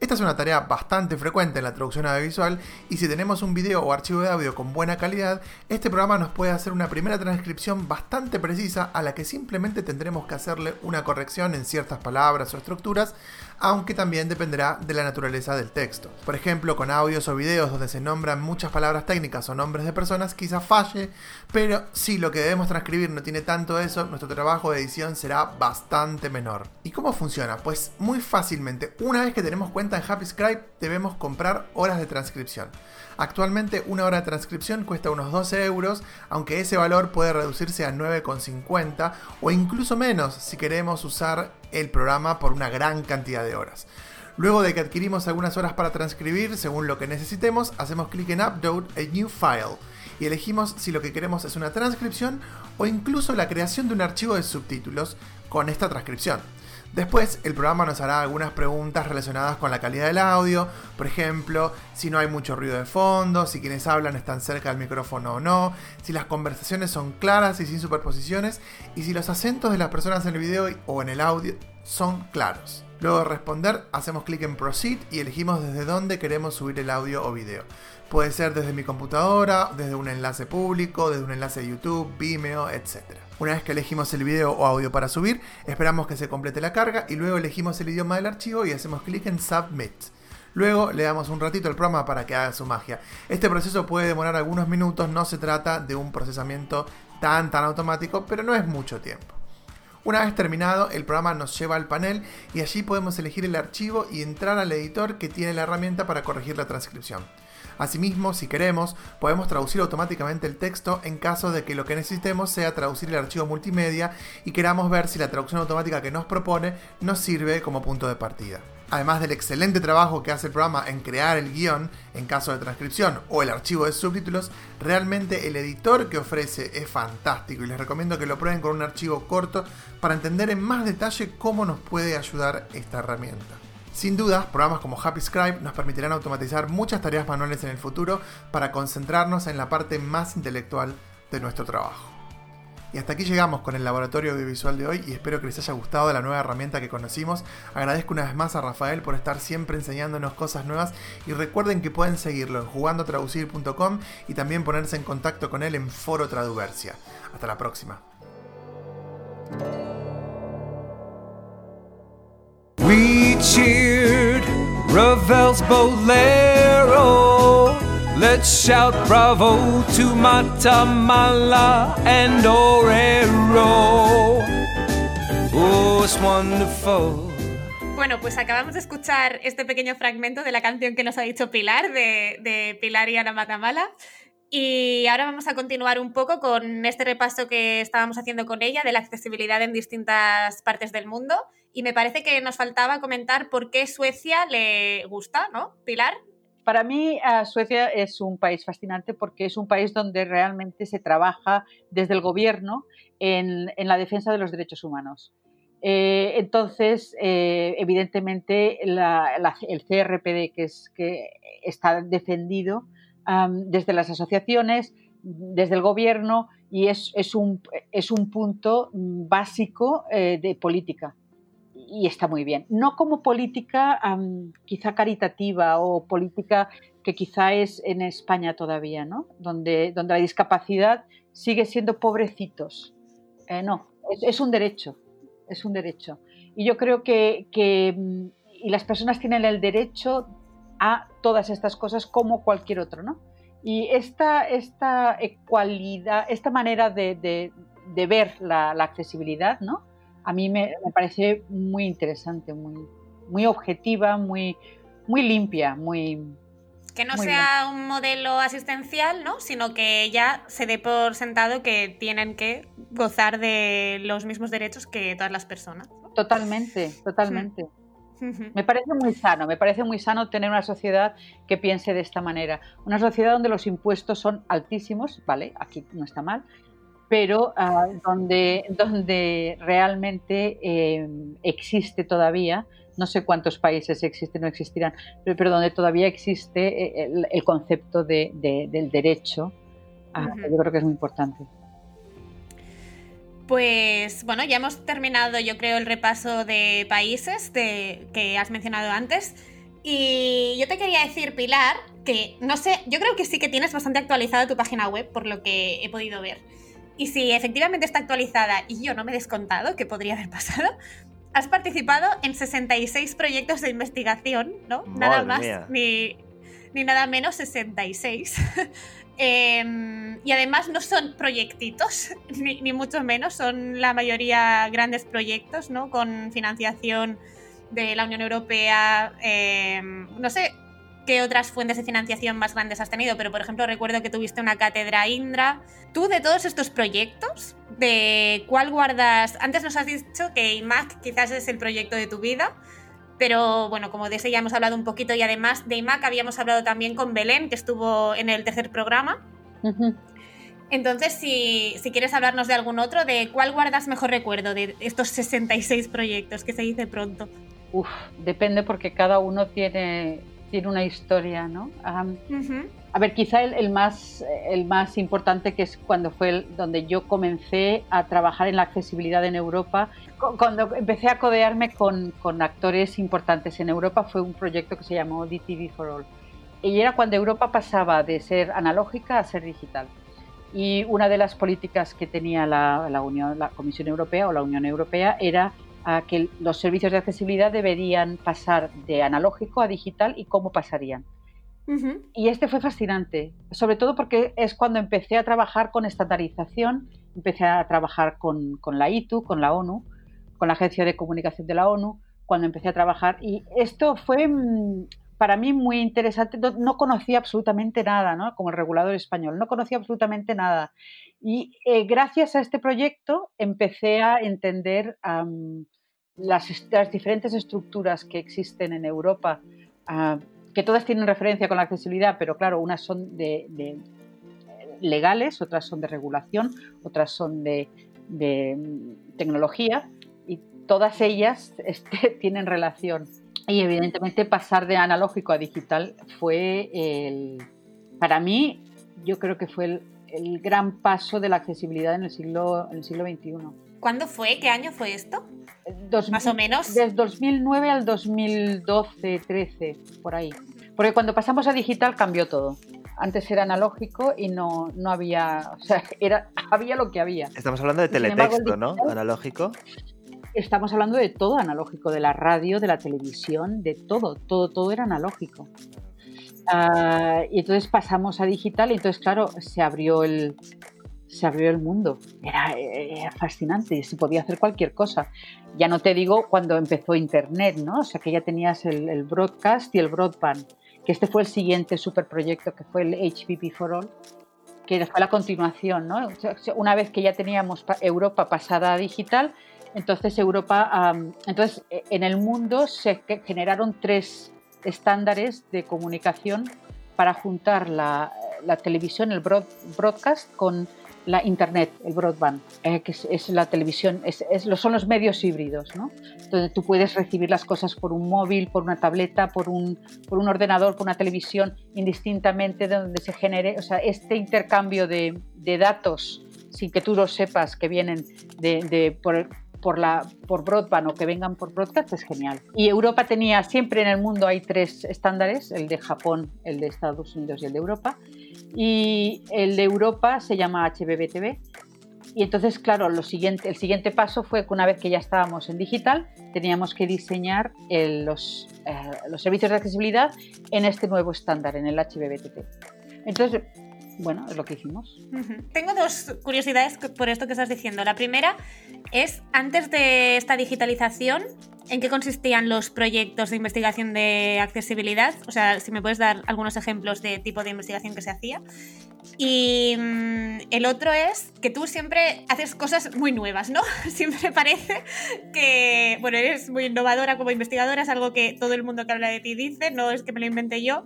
Esta es una tarea bastante frecuente en la traducción audiovisual y si tenemos un video o archivo de audio con buena calidad, este programa nos puede hacer una primera transcripción bastante precisa a la que simplemente tendremos que hacerle una corrección en ciertas palabras o estructuras, aunque también dependerá de la naturaleza del texto. Por ejemplo, con audios o videos donde se nombran muchas palabras técnicas o nombres de personas, quizás falle, pero si lo que debemos transcribir no tiene tanto eso, nuestro trabajo de edición será bastante menor. ¿Y cómo funciona? Pues muy fácilmente, una vez que tenemos cuenta en HappyScribe debemos comprar horas de transcripción. Actualmente una hora de transcripción cuesta unos 12 euros, aunque ese valor puede reducirse a 9,50 o incluso menos si queremos usar el programa por una gran cantidad de horas. Luego de que adquirimos algunas horas para transcribir, según lo que necesitemos, hacemos clic en Upload a New File y elegimos si lo que queremos es una transcripción o incluso la creación de un archivo de subtítulos con esta transcripción. Después el programa nos hará algunas preguntas relacionadas con la calidad del audio, por ejemplo, si no hay mucho ruido de fondo, si quienes hablan están cerca del micrófono o no, si las conversaciones son claras y sin superposiciones, y si los acentos de las personas en el video o en el audio son claros. Luego de responder, hacemos clic en Proceed y elegimos desde dónde queremos subir el audio o video. Puede ser desde mi computadora, desde un enlace público, desde un enlace de YouTube, Vimeo, etc. Una vez que elegimos el video o audio para subir, esperamos que se complete la carga y luego elegimos el idioma del archivo y hacemos clic en Submit. Luego le damos un ratito al programa para que haga su magia. Este proceso puede demorar algunos minutos, no se trata de un procesamiento tan tan automático, pero no es mucho tiempo. Una vez terminado, el programa nos lleva al panel y allí podemos elegir el archivo y entrar al editor que tiene la herramienta para corregir la transcripción. Asimismo, si queremos, podemos traducir automáticamente el texto en caso de que lo que necesitemos sea traducir el archivo multimedia y queramos ver si la traducción automática que nos propone nos sirve como punto de partida. Además del excelente trabajo que hace el programa en crear el guion en caso de transcripción o el archivo de subtítulos, realmente el editor que ofrece es fantástico y les recomiendo que lo prueben con un archivo corto para entender en más detalle cómo nos puede ayudar esta herramienta. Sin duda, programas como HappyScribe nos permitirán automatizar muchas tareas manuales en el futuro para concentrarnos en la parte más intelectual de nuestro trabajo. Y hasta aquí llegamos con el laboratorio audiovisual de hoy y espero que les haya gustado la nueva herramienta que conocimos. Agradezco una vez más a Rafael por estar siempre enseñándonos cosas nuevas y recuerden que pueden seguirlo en jugandotraducir.com y también ponerse en contacto con él en Foro Traduversia. Hasta la próxima. We cheered Ravel's Bolero. Let's shout bravo to Matamala and Orero. Oh, it's wonderful. Bueno, pues acabamos de escuchar este pequeño fragmento de la canción que nos ha dicho Pilar, de, de Pilar y Ana Matamala. Y ahora vamos a continuar un poco con este repaso que estábamos haciendo con ella de la accesibilidad en distintas partes del mundo. Y me parece que nos faltaba comentar por qué Suecia le gusta, ¿no? Pilar. Para mí, Suecia es un país fascinante porque es un país donde realmente se trabaja desde el gobierno en, la defensa de los derechos humanos. Eh, entonces, eh, evidentemente, el CRPD que, es, que está defendido desde las asociaciones, desde el gobierno, y es, un, es un, punto básico eh, de política. Y está muy bien. No como política quizá caritativa o política que quizá es en España todavía, ¿no? donde, donde la discapacidad sigue siendo pobrecitos. Eh, no, es, un derecho, es un derecho. Y yo creo que, que y las personas tienen el derecho a todas estas cosas como cualquier otro, ¿no? Y esta, esta esta manera de, ver la, accesibilidad, ¿no? A mí me, me parece muy interesante, muy, muy objetiva, muy, muy limpia, muy... Que no Muy sea un modelo asistencial, ¿no? Sino que ya se dé por sentado que tienen que gozar de los mismos derechos que todas las personas. ¿no? Totalmente, totalmente. Me parece muy sano, me parece muy sano tener una sociedad que piense de esta manera. Una sociedad donde los impuestos son altísimos, ¿vale? Aquí no está mal, pero ah, donde, donde realmente eh, existe todavía, no sé cuántos países existen o existirán, pero, pero donde todavía existe eh, el, el concepto de- de- del derecho, ah, yo creo que es muy importante. Pues bueno, ya hemos terminado, yo creo, el repaso de países de, que has mencionado antes. Y yo te quería decir, Pilar, que no sé, yo creo que sí que tienes bastante actualizada tu página web, por lo que he podido ver. Y si efectivamente está actualizada y yo no me he descontado, que podría haber pasado, has participado en 66 proyectos de investigación, ¿no? nada más ni, ni nada menos 66. Em, y además no son proyectitos, ni, ni mucho menos, son la mayoría grandes proyectos, ¿no? Con financiación de la Unión Europea. em, no sé qué otras fuentes de financiación más grandes has tenido, pero por ejemplo recuerdo que tuviste una cátedra Indra. Tú de todos estos proyectos, ¿de cuál guardas? Antes nos has dicho que IMAC quizás es el proyecto de tu vida. Pero bueno, como de ese ya hemos hablado un poquito y además de IMAC habíamos hablado también con Belén, que estuvo en el tercer programa. Entonces, si, si quieres hablarnos de algún otro, ¿de cuál guardas mejor recuerdo de estos 66 proyectos que se dice pronto? Uf, depende porque cada uno tiene, tiene una historia, ¿no? Am, Ujú, A ver, quizá el, el más, el más importante que es cuando fue el- donde yo comencé a trabajar en la accesibilidad en Europa. Cu- Cuando empecé a codearme con, con actores importantes en Europa fue un proyecto que se llamó DTV for All. Y era cuando Europa pasaba de ser analógica a ser digital. Y una de las políticas que tenía la, la Unión, la Comisión Europea o la Unión Europea era ah, que los servicios de accesibilidad deberían pasar de analógico a digital y cómo pasarían. Y este fue fascinante, sobre todo porque es cuando empecé a trabajar con estandarización, empecé a trabajar con, con la ITU, con la ONU, con la Agencia de Comunicación de la ONU, cuando empecé a trabajar. Y esto fue mm, para mí muy interesante. No, no conocía absolutamente nada, ¿no? como el regulador español, no conocía absolutamente nada. Y eh, gracias a este proyecto empecé a entender las, diferentes estructuras que existen en Europa. ah, que todas tienen referencia con la accesibilidad, pero claro, unas son de, de legales, otras son de regulación, otras son de, de, mm, tecnología y todas ellas este, tienen relación. Y evidentemente pasar de analógico a digital fue el, para mí, yo creo que fue el, el gran paso de la accesibilidad en el siglo, en el siglo XXI. ¿Cuándo fue? ¿Qué año fue esto? Dos- Más o menos. Desde 2009 al 2012, 13, por ahí. Porque cuando pasamos a digital cambió todo. Antes era analógico y no, no había, o sea, era, había lo que había. Estamos hablando de embargo, teletexto, ¿no? Analógico. Estamos hablando de todo analógico, de la radio, de la televisión, de todo, todo, todo era analógico. Ah, y entonces pasamos a digital y entonces, claro, se abrió el, se abrió el mundo. Era, fascinante, se podía hacer cualquier cosa. Ya no te digo cuando empezó Internet, ¿no? O sea, que ya tenías el, broadcast y el broadband, que este fue el siguiente superproyecto que fue el HPP for All, que fue la continuación, ¿no? Una vez que ya teníamos pa- Europa pasada a digital, entonces Europa, entonces eh, en el mundo se ge- generaron tres estándares de comunicación para juntar la, televisión, el broad- broadcast, con la internet, el broadband, eh, que es, la televisión, es, es- son los medios híbridos, ¿no? Donde tú puedes recibir las cosas por un móvil, por una tableta, por un, por un ordenador, por una televisión, indistintamente de donde se genere, o sea, este intercambio de, de datos sin que tú lo sepas que vienen de, de- por, por, la, por broadband o que vengan por broadcast es genial. Y Europa tenía, siempre en el mundo hay tres estándares, el de Japón, el de Estados Unidos y el de Europa. Y el de Europa se llama HBBTV. Y entonces, claro, lo siguiente, el siguiente paso fue que una vez que ya estábamos en digital, teníamos que diseñar el- los, eh, los servicios de accesibilidad en este nuevo estándar, en el HBBTP. Entonces, bueno, es lo que hicimos. Tengo dos curiosidades por esto que estás diciendo. La primera es, antes de esta digitalización, ¿en qué consistían los proyectos de investigación de accesibilidad? O sea, si me puedes dar algunos ejemplos de tipo de investigación que se hacía. Y mm, el otro es que tú siempre haces cosas muy nuevas, ¿no? Siempre parece que, bueno, eres muy innovadora como investigadora, es algo que todo el mundo que habla de ti dice, no es que me lo inventé yo.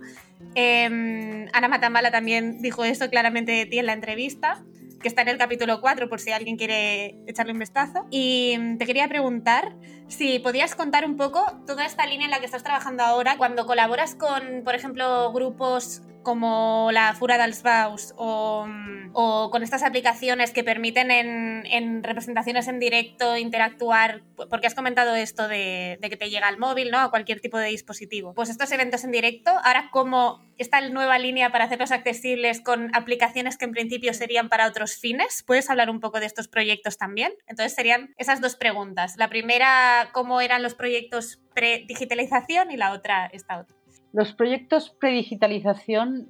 Em, Ana Matamala también dijo eso claramente de ti en la entrevista que está en el capítulo 4 por si alguien quiere echarle un vistazo. Y mm, te quería preguntar si podías contar un poco toda esta línea en la que estás trabajando ahora, cuando colaboras con, por ejemplo, grupos como la Fura dels Baus o, o, con estas aplicaciones que permiten en, en, representaciones en directo interactuar, porque has comentado esto de, de, que te llega al móvil, ¿no? A cualquier tipo de dispositivo. Pues estos eventos en directo, ahora como esta nueva línea para hacerlos accesibles con aplicaciones que en principio serían para otros fines, ¿puedes hablar un poco de estos proyectos también? Entonces serían esas dos preguntas. La primera, ¿cómo eran los proyectos pre-digitalización? Y la otra, esta otra. Los proyectos pre-digitalización,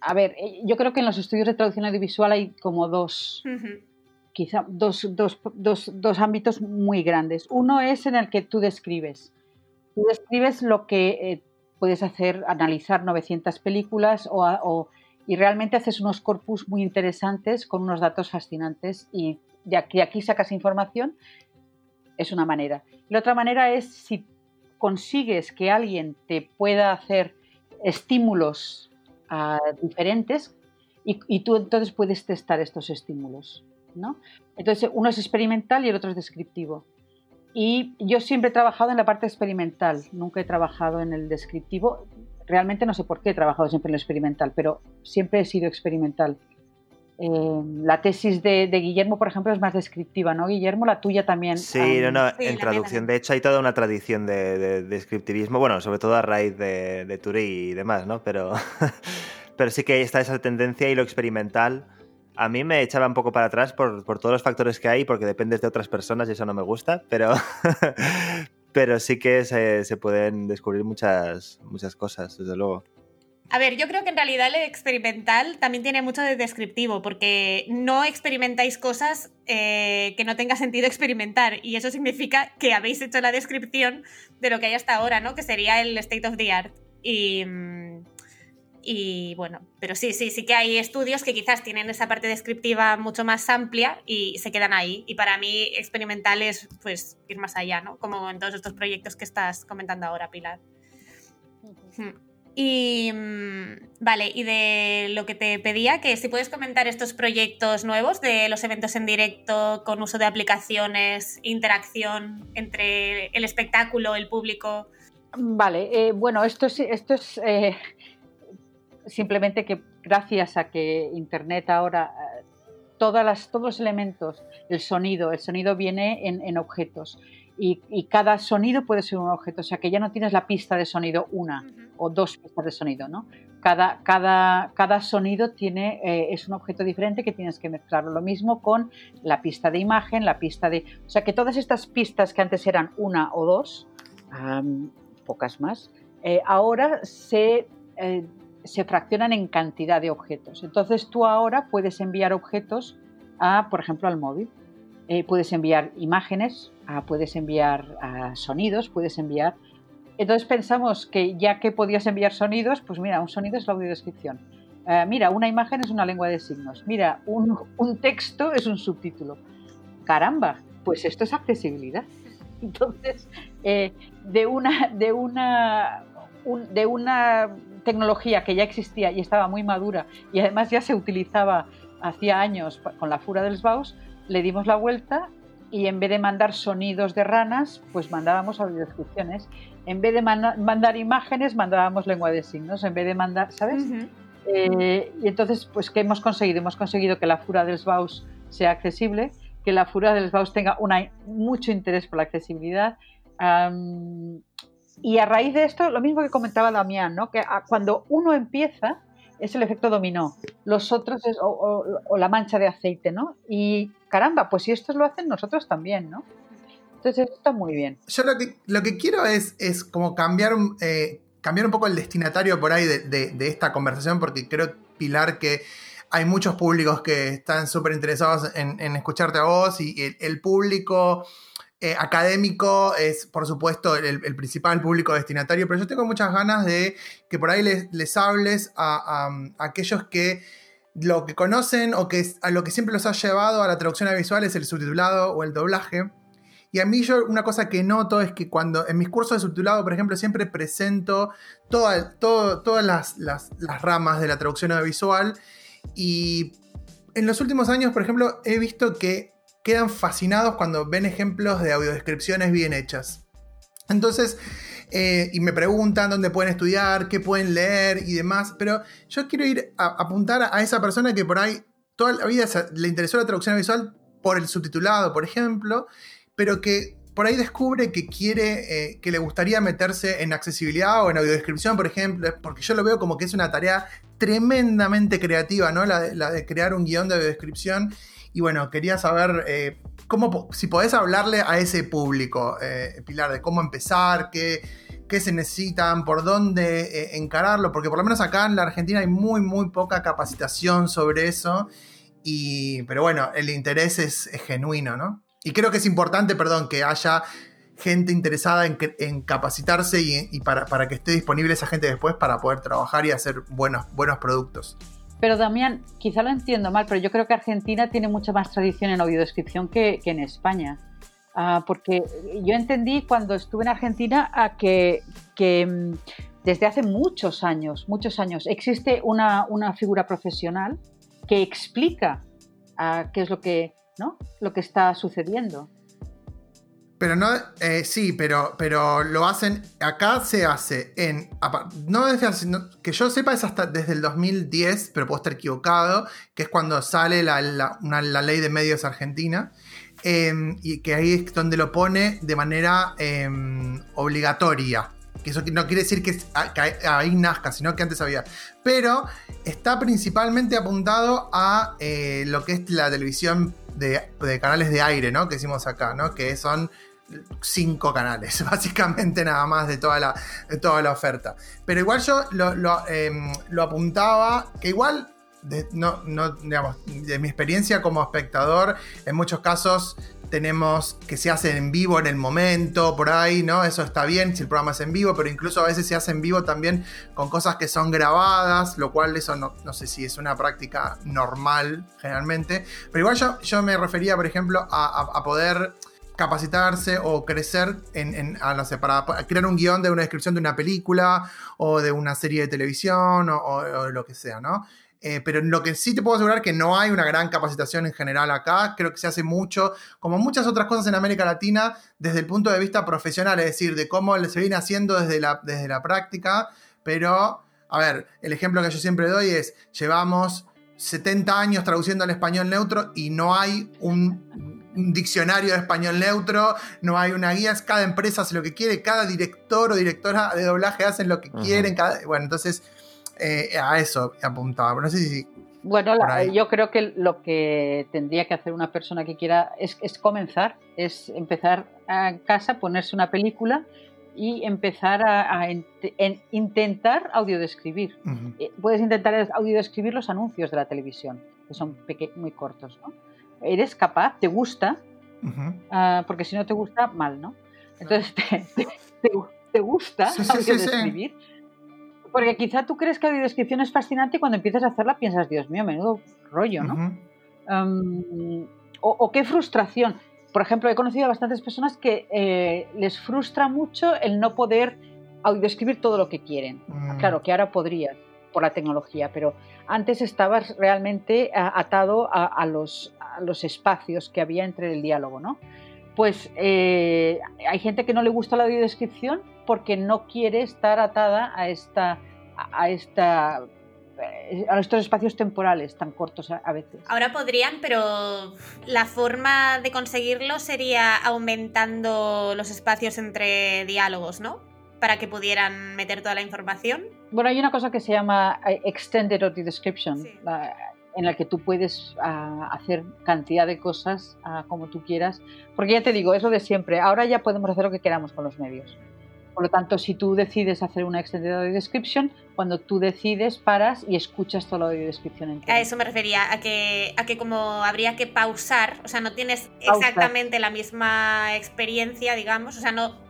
a ver, eh, yo creo que en los estudios de traducción audiovisual hay como dos, uh -huh. quizá dos, dos, dos, dos, ámbitos muy grandes. Uno es en el que tú describes. Tú describes lo que eh, puedes hacer, analizar 900 películas o, o, y realmente haces unos corpus muy interesantes con unos datos fascinantes y de aquí, de aquí sacas información. Es una manera. La otra manera es si consigues que alguien te pueda hacer estímulos uh, diferentes y, y, tú entonces puedes testar estos estímulos. ¿no? Entonces, uno es experimental y el otro es descriptivo. Y yo siempre he trabajado en la parte experimental, nunca he trabajado en el descriptivo. Realmente no sé por qué he trabajado siempre en lo experimental, pero siempre he sido experimental. Eh, la tesis de, de, Guillermo, por ejemplo, es más descriptiva, ¿no, Guillermo? La tuya también. Sí, um... no, no, sí, en traducción. De hecho, hay toda una tradición de, de, descriptivismo, bueno, sobre todo a raíz de, de Turi y demás, ¿no? Pero, pero sí que está esa tendencia y lo experimental. A mí me echaba un poco para atrás por, por todos los factores que hay, porque dependes de otras personas y eso no me gusta, pero, pero sí que se, se pueden descubrir muchas, muchas cosas, desde luego. A ver, yo creo que en realidad el experimental también tiene mucho de descriptivo, porque no experimentáis cosas eh, que no tenga sentido experimentar, y eso significa que habéis hecho la descripción de lo que hay hasta ahora, ¿no? Que sería el state of the art. Y, y bueno, pero sí, sí, sí que hay estudios que quizás tienen esa parte descriptiva mucho más amplia y se quedan ahí. Y para mí experimental es pues ir más allá, ¿no? Como en todos estos proyectos que estás comentando ahora, Pilar. Hmm. Y vale, y de lo que te pedía, que si puedes comentar estos proyectos nuevos de los eventos en directo con uso de aplicaciones, interacción entre el espectáculo, el público. Vale, eh, bueno, esto es, esto es eh, simplemente que gracias a que Internet ahora, eh, todas las, todos los elementos, el sonido, el sonido viene en, en objetos. Y, y, cada sonido puede ser un objeto, o sea que ya no tienes la pista de sonido una uh -huh. O dos pistas de sonido, ¿no? Cada, cada, cada sonido tiene, eh, es un objeto diferente que tienes que mezclarlo. Lo mismo con la pista de imagen, la pista de... O sea que todas estas pistas que antes eran una o dos, pocas más, eh, ahora se, eh, se fraccionan en cantidad de objetos. Entonces tú ahora puedes enviar objetos a, por ejemplo, al móvil. Puedes enviar imágenes, puedes enviar sonidos, puedes enviar... Entonces pensamos que ya que podías enviar sonidos, pues mira, un sonido es la audiodescripción. Uh, mira, una imagen es una lengua de signos. Mira, un, texto es un subtítulo. Caramba, pues esto es accesibilidad. Entonces, eh, de, una, de, una, un, de una tecnología que ya existía y estaba muy madura y además ya se utilizaba hacía años con la fura del Baus, le dimos la vuelta y en vez de mandar sonidos de ranas, pues mandábamos audiodescripciones. En vez de man mandar imágenes, mandábamos lengua de signos. En vez de mandar, ¿sabes? Uh -huh. eh, y entonces, pues, ¿qué hemos conseguido? Hemos conseguido que la Fura del Baus sea accesible, que la Fura del Baus tenga una, mucho interés por la accesibilidad. Um, y a raíz de esto, lo mismo que comentaba Damián, ¿no? que a, cuando uno empieza, es el efecto dominó. Los otros es o, o, o, la mancha de aceite, ¿no? Y caramba, pues si estos lo hacen, nosotros también, ¿no? Entonces está muy bien. Yo lo que, lo que quiero es, es como cambiar, eh, cambiar un poco el destinatario por ahí de, de, esta conversación, porque creo, Pilar, que hay muchos públicos que están súper interesados en, escucharte a vos y el, público eh, académico es, por supuesto, el, principal público destinatario, pero yo tengo muchas ganas de que por ahí les, hables a, aquellos que lo que conocen o que a lo que siempre los ha llevado a la traducción visual es el subtitulado o el doblaje. Y a mí yo una cosa que noto es que cuando en mis cursos de subtitulado, por ejemplo, siempre presento todas las, las, ramas de la traducción audiovisual y en los últimos años, por ejemplo, he visto que quedan fascinados cuando ven ejemplos de audiodescripciones bien hechas. Entonces, eh, y me preguntan dónde pueden estudiar, qué pueden leer y demás, pero yo quiero ir a apuntar a esa persona que por ahí toda la vida le interesó la traducción visual por el subtitulado, por ejemplo, pero que por ahí descubre que quiere, eh, que le gustaría meterse en accesibilidad o en audiodescripción, por ejemplo, porque yo lo veo como que es una tarea tremendamente creativa, ¿no? La de, crear un guion de audiodescripción. Y bueno, quería saber eh, cómo, si podés hablarle a ese público, eh, Pilar, de cómo empezar, qué, qué se necesitan, por dónde encararlo, porque por lo menos acá en la Argentina hay muy, muy poca capacitación sobre eso. Y, pero bueno, el interés es genuino, ¿no? Y creo que es importante, perdón, que haya gente interesada en, capacitarse y, para, que esté disponible esa gente después para poder trabajar y hacer buenos, buenos productos. Pero Damián, quizá lo entiendo mal, pero yo creo que Argentina tiene mucha más tradición en audiodescripción que, que en España. Ah, porque yo entendí cuando estuve en Argentina a que, mm, desde hace muchos años, muchos años, existe una, figura profesional que explica ah, qué es lo que ¿no? Lo que está sucediendo. Pero no, eh, sí, pero, pero lo hacen, acá se hace en, no desde que yo sepa es hasta desde el 2010, pero puedo estar equivocado, que es cuando sale la, ley de medios argentina, em, y que ahí es donde lo pone de manera em, obligatoria. Que eso no quiere decir que, ahí nazca, sino que antes había. Pero está principalmente apuntado a eh, lo que es la televisión de, canales de aire, ¿no? Que hicimos acá, ¿no? Que son cinco canales, básicamente nada más de toda la, toda la oferta. Pero igual yo lo, em, apuntaba, que igual, de, no, no, digamos, de mi experiencia como espectador, en muchos casos tenemos que se hace en vivo en el momento, por ahí, ¿no? Eso está bien si el programa es en vivo, pero incluso a veces se hace en vivo también con cosas que son grabadas, lo cual eso no, no sé si es una práctica normal generalmente, pero igual yo, yo me refería, por ejemplo, a, poder capacitarse o crecer en, no sé, para crear un guion de una descripción de una película o de una serie de televisión o, o lo que sea, ¿no? Eh, pero lo que sí te puedo asegurar que no hay una gran capacitación en general acá. Creo que se hace mucho, como muchas otras cosas en América Latina, desde el punto de vista profesional, es decir, de cómo se viene haciendo desde la, desde la práctica. Pero, a ver, el ejemplo que yo siempre doy es, llevamos 70 años traduciendo al español neutro y no hay un, diccionario de español neutro, no hay una guía, cada empresa hace lo que quiere, cada director o directora de doblaje hacen lo que quieren. bueno, entonces eh, a eso apuntaba. No sé si. Bueno, yo creo que lo que tendría que hacer una persona que quiera es, comenzar, es empezar en casa, ponerse una película y empezar a, intentar audiodescribir. Eh, puedes intentar audiodescribir los anuncios de la televisión, que son muy cortos, ¿no? ¿Eres capaz? ¿Te gusta? Ah, porque si no te gusta, mal, ¿no? Entonces, ¿te, gusta audiodescribir? Porque quizá tú crees que la descripción es fascinante y cuando empiezas a hacerla piensas, Dios mío, menudo rollo, ¿no? o, qué frustración. Por ejemplo, he conocido a bastantes personas que eh, les frustra mucho el no poder describir todo lo que quieren. Mm. Claro que ahora podrías por la tecnología, pero antes estabas realmente atado a, los, los, espacios que había entre el diálogo, ¿no? Pues eh, hay gente que no le gusta la audiodescripción porque no quiere estar atada a esta a esta eh, a estos espacios temporales tan cortos a, veces. Ahora podrían, pero la forma de conseguirlo sería aumentando los espacios entre diálogos, ¿no? Para que pudieran meter toda la información. Bueno, hay una cosa que se llama eh, Extended Audio Description, en la que tú puedes ah, hacer cantidad de cosas ah, como tú quieras. Porque ya te digo, es lo de siempre. Ahora ya podemos hacer lo que queramos con los medios. Por lo tanto, si tú decides hacer una extended audio description, cuando tú decides, paras y escuchas toda la audio descripción entera. A eso me refería, a que, a que como habría que pausar, o sea, no tienes exactamente la misma experiencia, digamos, o sea, no...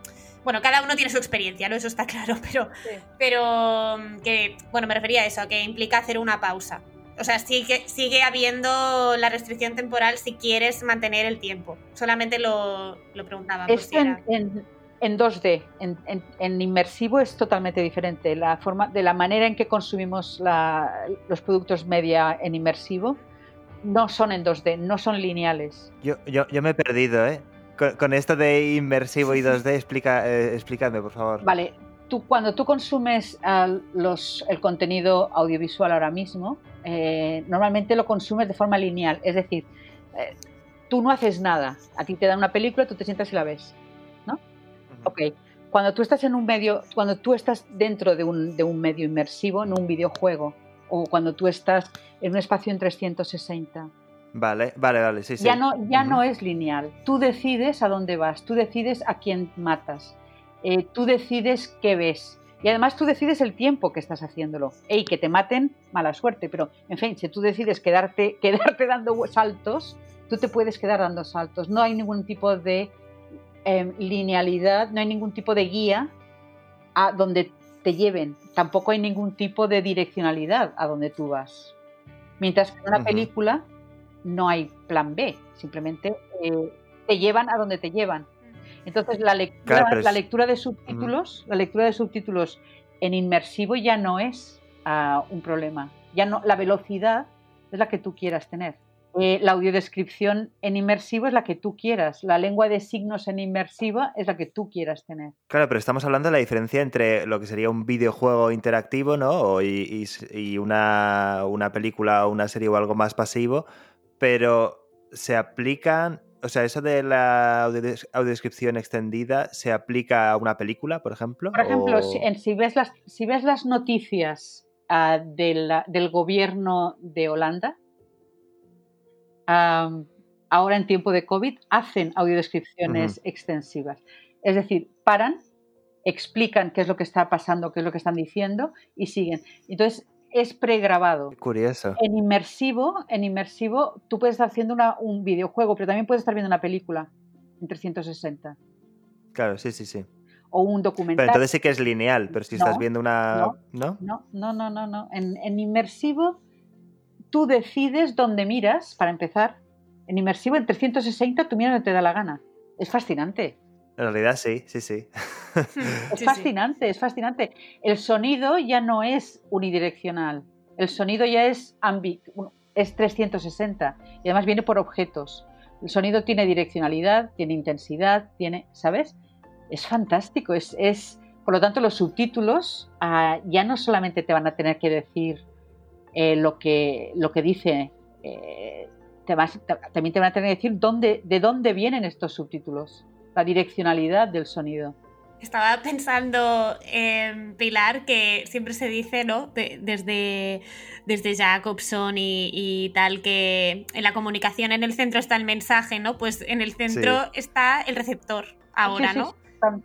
Bueno, cada uno tiene su experiencia, ¿no? Eso está claro, pero, pero mm, que, bueno, me refería a eso, que implica hacer una pausa. O sea, sigue, sigue habiendo la restricción temporal si quieres mantener el tiempo. Solamente lo, lo preguntaba. por si Esto en, era- en- en 2D, en, en- en inmersivo es totalmente diferente. La forma, de la manera en que consumimos la- los productos media en inmersivo no son en 2D, no son lineales. Yo, yo, yo me he perdido, ¿eh? Con, con esto de inmersivo y 2D, explica, eh, explícame, por favor. Vale, tú, cuando tú consumes ah, los, el contenido audiovisual ahora mismo, eh, normalmente lo consumes de forma lineal, es decir, eh, tú no haces nada. A ti te dan una película, tú te sientas y la ves. Ok. Cuando tú estás en un medio, cuando tú estás dentro de un, de un medio inmersivo, en un videojuego, o cuando tú estás en un espacio en 360, Vale, vale, vale, sí, sí. ya, no, ya no es lineal. Tú decides a dónde vas, tú decides a quién matas, eh, tú decides qué ves. Y además tú decides el tiempo que estás haciéndolo. Ey, que te maten, mala suerte. Pero, en fin, si tú decides quedarte, quedarte dando saltos, tú te puedes quedar dando saltos. No hay ningún tipo de eh, linealidad, no hay ningún tipo de guía a donde te lleven. Tampoco hay ningún tipo de direccionalidad a donde tú vas. Mientras que en una película no hay plan B, simplemente eh, te llevan a donde te llevan. Entonces la lectura, Claro, la lectura de subtítulos, la lectura de subtítulos en inmersivo ya no es ah, un problema. Ya no, la velocidad es la que tú quieras tener. Eh, la audiodescripción en inmersivo es la que tú quieras. La lengua de signos en inmersiva es la que tú quieras tener. Claro, pero estamos hablando de la diferencia entre lo que sería un videojuego interactivo, ¿no? O y, y- y una, una película o una serie o algo más pasivo, pero se aplican, o sea, eso de la audiodes- audiodescripción extendida, ¿se aplica a una película, por ejemplo? Por ejemplo, O- si, en- si ves, las, si ves las noticias de la- del gobierno de Holanda, ahora en tiempo de COVID, hacen audiodescripciones extensivas. Es decir, paran, explican qué es lo que está pasando, qué es lo que están diciendo y siguen. Entonces, es pregrabado. Curioso. En inmersivo, en inmersivo, tú puedes estar haciendo una- un videojuego, pero también puedes estar viendo una película en 360 Claro, sí, sí, sí. o un documental. Pero entonces sí que es lineal, pero si estás viendo una... no. ¿No? No, no, no, no, no. En, en inmersivo, tú decides dónde miras, para empezar. En inmersivo, en 360, tú miras donde te da la gana. Es fascinante. En realidad sí, sí, sí. Es Sí, sí. fascinante, es fascinante. El sonido ya no es unidireccional. El sonido ya es ambi es 360 y además viene por objetos. El sonido tiene direccionalidad, tiene intensidad, tiene, ¿sabes? Es fantástico. Es, es por lo tanto, los subtítulos ah, ya no solamente te van a tener que decir eh, lo que lo que dice, eh, te vas- ta- también te van a tener que decir dónde, de dónde vienen estos subtítulos, la direccionalidad del sonido. Estaba pensando en Pilar, que siempre se dice, ¿no? De- desde, desde Jacobson y, y tal, que en la comunicación en el centro está el mensaje, ¿no? Pues en el centro está el receptor ahora, Sí, sí, ¿no?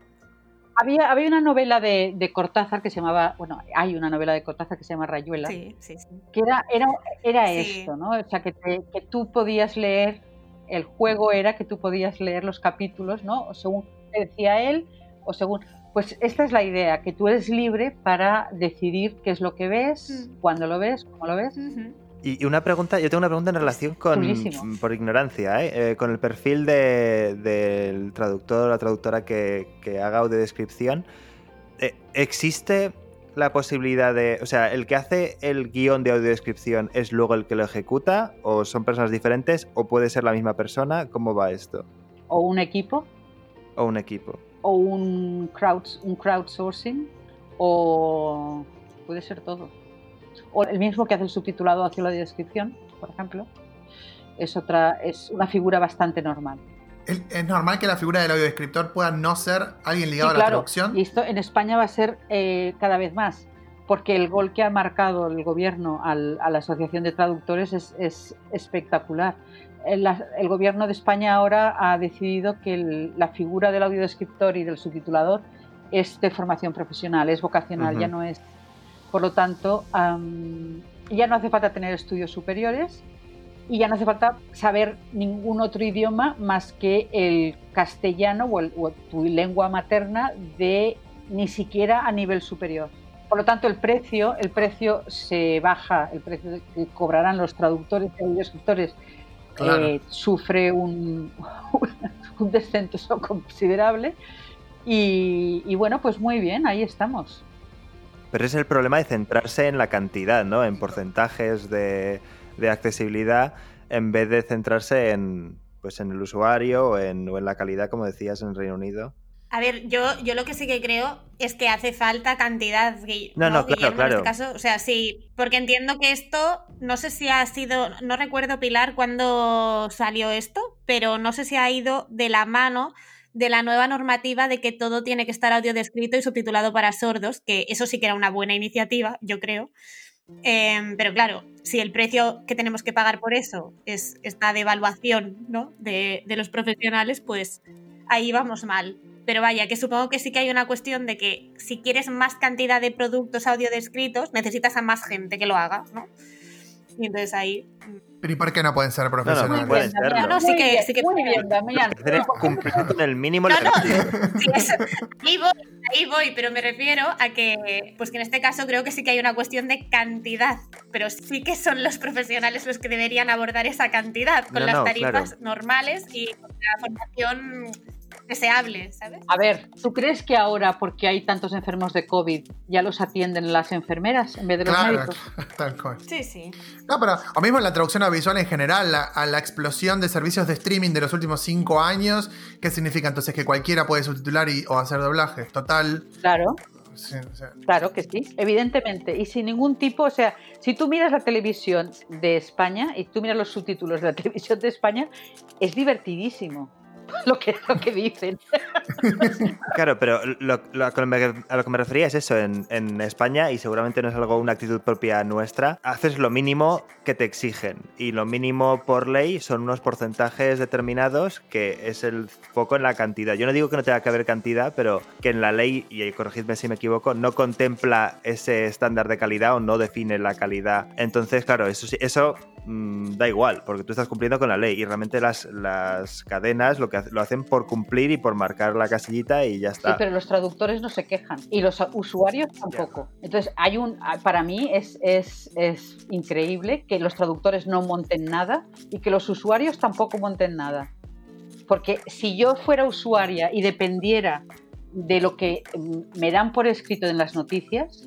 Había, había una novela de, de Cortázar que se llamaba, bueno, hay una novela de Cortázar que se llama Rayuela, Sí, sí, sí. que era, era, era esto, ¿no? O sea, que, te- que tú podías leer, el juego era que tú podías leer los capítulos, ¿no? O según te decía él, o según... Pues esta es la idea, que tú eres libre para decidir qué es lo que ves, Mm. cuándo lo ves, cómo lo ves. Ujú. Y y una pregunta, yo tengo una pregunta en relación con, por ignorancia, ¿eh? Eh, con el perfil de- del traductor o la traductora que, que haga audiodescripción. Eh, ¿Existe la posibilidad de, o sea, el que hace el guion de audiodescripción es luego el que lo ejecuta o son personas diferentes o puede ser la misma persona? ¿Cómo va esto? O un equipo, O un equipo. o un, crowd, un crowdsourcing, o puede ser todo. O el mismo que hace el subtitulado hacia la descripción, por ejemplo, es, otra, es una figura bastante normal. Es, normal que la figura del audiodescriptor pueda no ser alguien Sí, ligado a la claro, traducción. y esto en España va a ser eh, cada vez más, porque el gol que ha marcado el gobierno al- a la Asociación de Traductores es, es espectacular. El, el gobierno de España ahora ha decidido que el- la figura del audiodescriptor y del subtitulador es de formación profesional, es vocacional, ya Ujú. no es. Por lo tanto, am, ya no hace falta tener estudios superiores y ya no hace falta saber ningún otro idioma más que el castellano o, el- o tu lengua materna de ni siquiera a nivel superior. Por lo tanto, el precio, el precio se baja, el precio que cobrarán los traductores y audioscriptores Claro. eh, sufre un, un descenso considerable. Y, y bueno, pues muy bien, ahí estamos. Pero es el problema de centrarse en la cantidad, ¿no? En porcentajes de, de accesibilidad, en vez de centrarse en, pues, en el usuario o en, o en la calidad, como decías, en Reino Unido. A ver, yo, yo lo que sí que creo es que hace falta cantidad. No, no, claro, claro. En este caso, o sea, sí, porque entiendo que esto, no sé si ha sido, no recuerdo Pilar cuándo salió esto, pero no sé si ha ido de la mano de la nueva normativa de que todo tiene que estar audio descrito y subtitulado para sordos, que eso sí que era una buena iniciativa, yo creo. Em, pero claro, si el precio que tenemos que pagar por eso es esta devaluación ¿no? de, de los profesionales, pues ahí vamos mal. Pero vaya, que supongo que sí que hay una cuestión de que si quieres más cantidad de productos audio descritos, necesitas a más gente que lo haga, ¿no? Y entonces ahí. mm, Pero ¿y por qué no pueden ser profesionales? no pueden Damián, serlo. No, sí que- bien, sí que muy bien, Damián. Cumplir con el mínimo No, no, legal. sí, eso- ahí voy, ahí voy, pero me refiero a que, pues que en este caso creo que sí que hay una cuestión de cantidad, pero sí que son los profesionales los que deberían abordar esa cantidad con No, las no, tarifas claro. normales y con la formación deseable, ¿sabes? A ver, ¿tú crees que ahora, porque hay tantos enfermos de COVID, ya los atienden las enfermeras en vez de los Claro, médicos? tal cual. Sí, sí. No, pero o mismo en la traducción audiovisual en general, la- a la explosión de servicios de streaming de los últimos cinco años, ¿qué significa entonces? Que cualquiera puede subtitular y, o hacer doblaje. Total. Claro, sí, o sea, claro que sí, evidentemente. Y sin ningún tipo, o sea, si tú miras la televisión de España y tú miras los subtítulos de la televisión de España, es divertidísimo lo que, lo que dicen. Claro, pero a, lo que me, refería es eso, en, España, y seguramente no es algo, una actitud propia nuestra, haces lo mínimo que te exigen, y lo mínimo por ley son unos porcentajes determinados que es el foco en la cantidad. Yo no digo que no tenga que haber cantidad, pero que en la ley, y corregidme si me equivoco, no contempla ese estándar de calidad o no define la calidad. Entonces, claro, eso, eso mm, da igual, porque tú estás cumpliendo con la ley, y realmente las, las cadenas lo, que, lo hacen por cumplir y por marcar la casillita y ya Sí, está. pero los traductores no se quejan y los usuarios tampoco. Entonces, hay un, para mí es, es, es increíble que los traductores no monten nada y que los usuarios tampoco monten nada. Porque si yo fuera usuaria y dependiera de lo que mm, me dan por escrito en las noticias,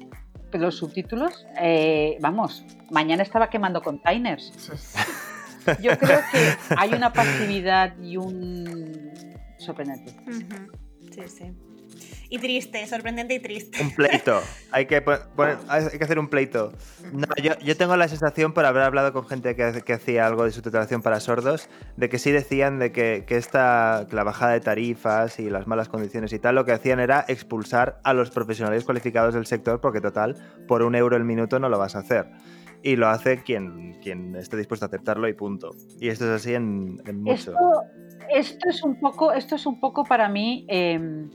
los subtítulos, eh, vamos, mañana estaba quemando containers. sí. Yo creo que hay una pasividad y un sorprendente. Ujú. Sí, sí. Y triste, sorprendente y triste. Un pleito. Hay que, pon- poner- hay que hacer un pleito. No, yo, yo tengo la sensación, por haber hablado con gente que, que hacía algo de subtitulación para sordos, de que sí decían de que, que esta, que la bajada de tarifas y las malas condiciones y tal, lo que hacían era expulsar a los profesionales cualificados del sector, porque total, por un euro el minuto no lo vas a hacer. Y lo hace quien, quien esté dispuesto a aceptarlo y punto. Y esto es así en, en mucho. Esto, esto es un poco, esto es un poco para mí, eh,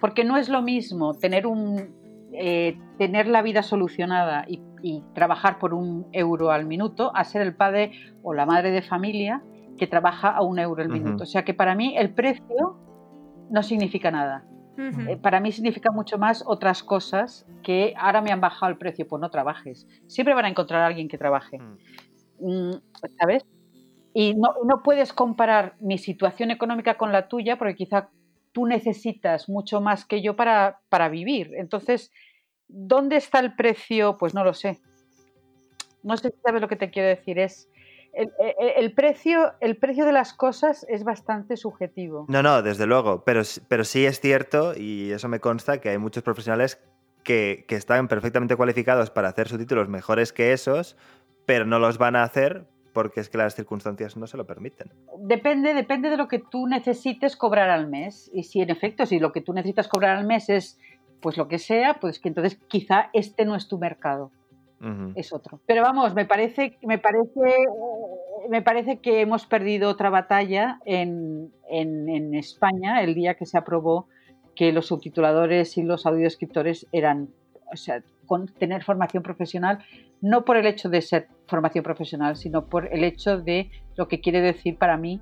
porque no es lo mismo tener un eh, tener la vida solucionada y, y trabajar por un euro al minuto a ser el padre o la madre de familia que trabaja a un euro al minuto. O sea que para mí el precio no significa nada. Eh, para mí significa mucho más otras cosas que ahora me han bajado el precio, pues no trabajes. Siempre van a encontrar a alguien que trabaje. Mm. Mm, ¿sabes? Y no, no puedes comparar mi situación económica con la tuya porque quizá tú necesitas mucho más que yo para, para vivir. Entonces, ¿dónde está el precio? Pues no lo sé. No sé si sabes lo que te quiero decir. Es el, el- el precio, el precio de las cosas es bastante subjetivo. No, no, desde luego, pero, pero sí es cierto, y eso me consta, que hay muchos profesionales que, que están perfectamente cualificados para hacer subtítulos mejores que esos, pero no los van a hacer porque es que las circunstancias no se lo permiten. Depende, depende de lo que tú necesites cobrar al mes. Y si en efecto, si lo que tú necesitas cobrar al mes es pues lo que sea, pues que entonces quizá este no es tu mercado. Es otro. Pero vamos, me parece, me parece, me parece que hemos perdido otra batalla en, en- España el día que se aprobó que los subtituladores y los audioscriptores eran, o sea, con tener formación profesional, no por el hecho de ser formación profesional, sino por el hecho de lo que quiere decir para mí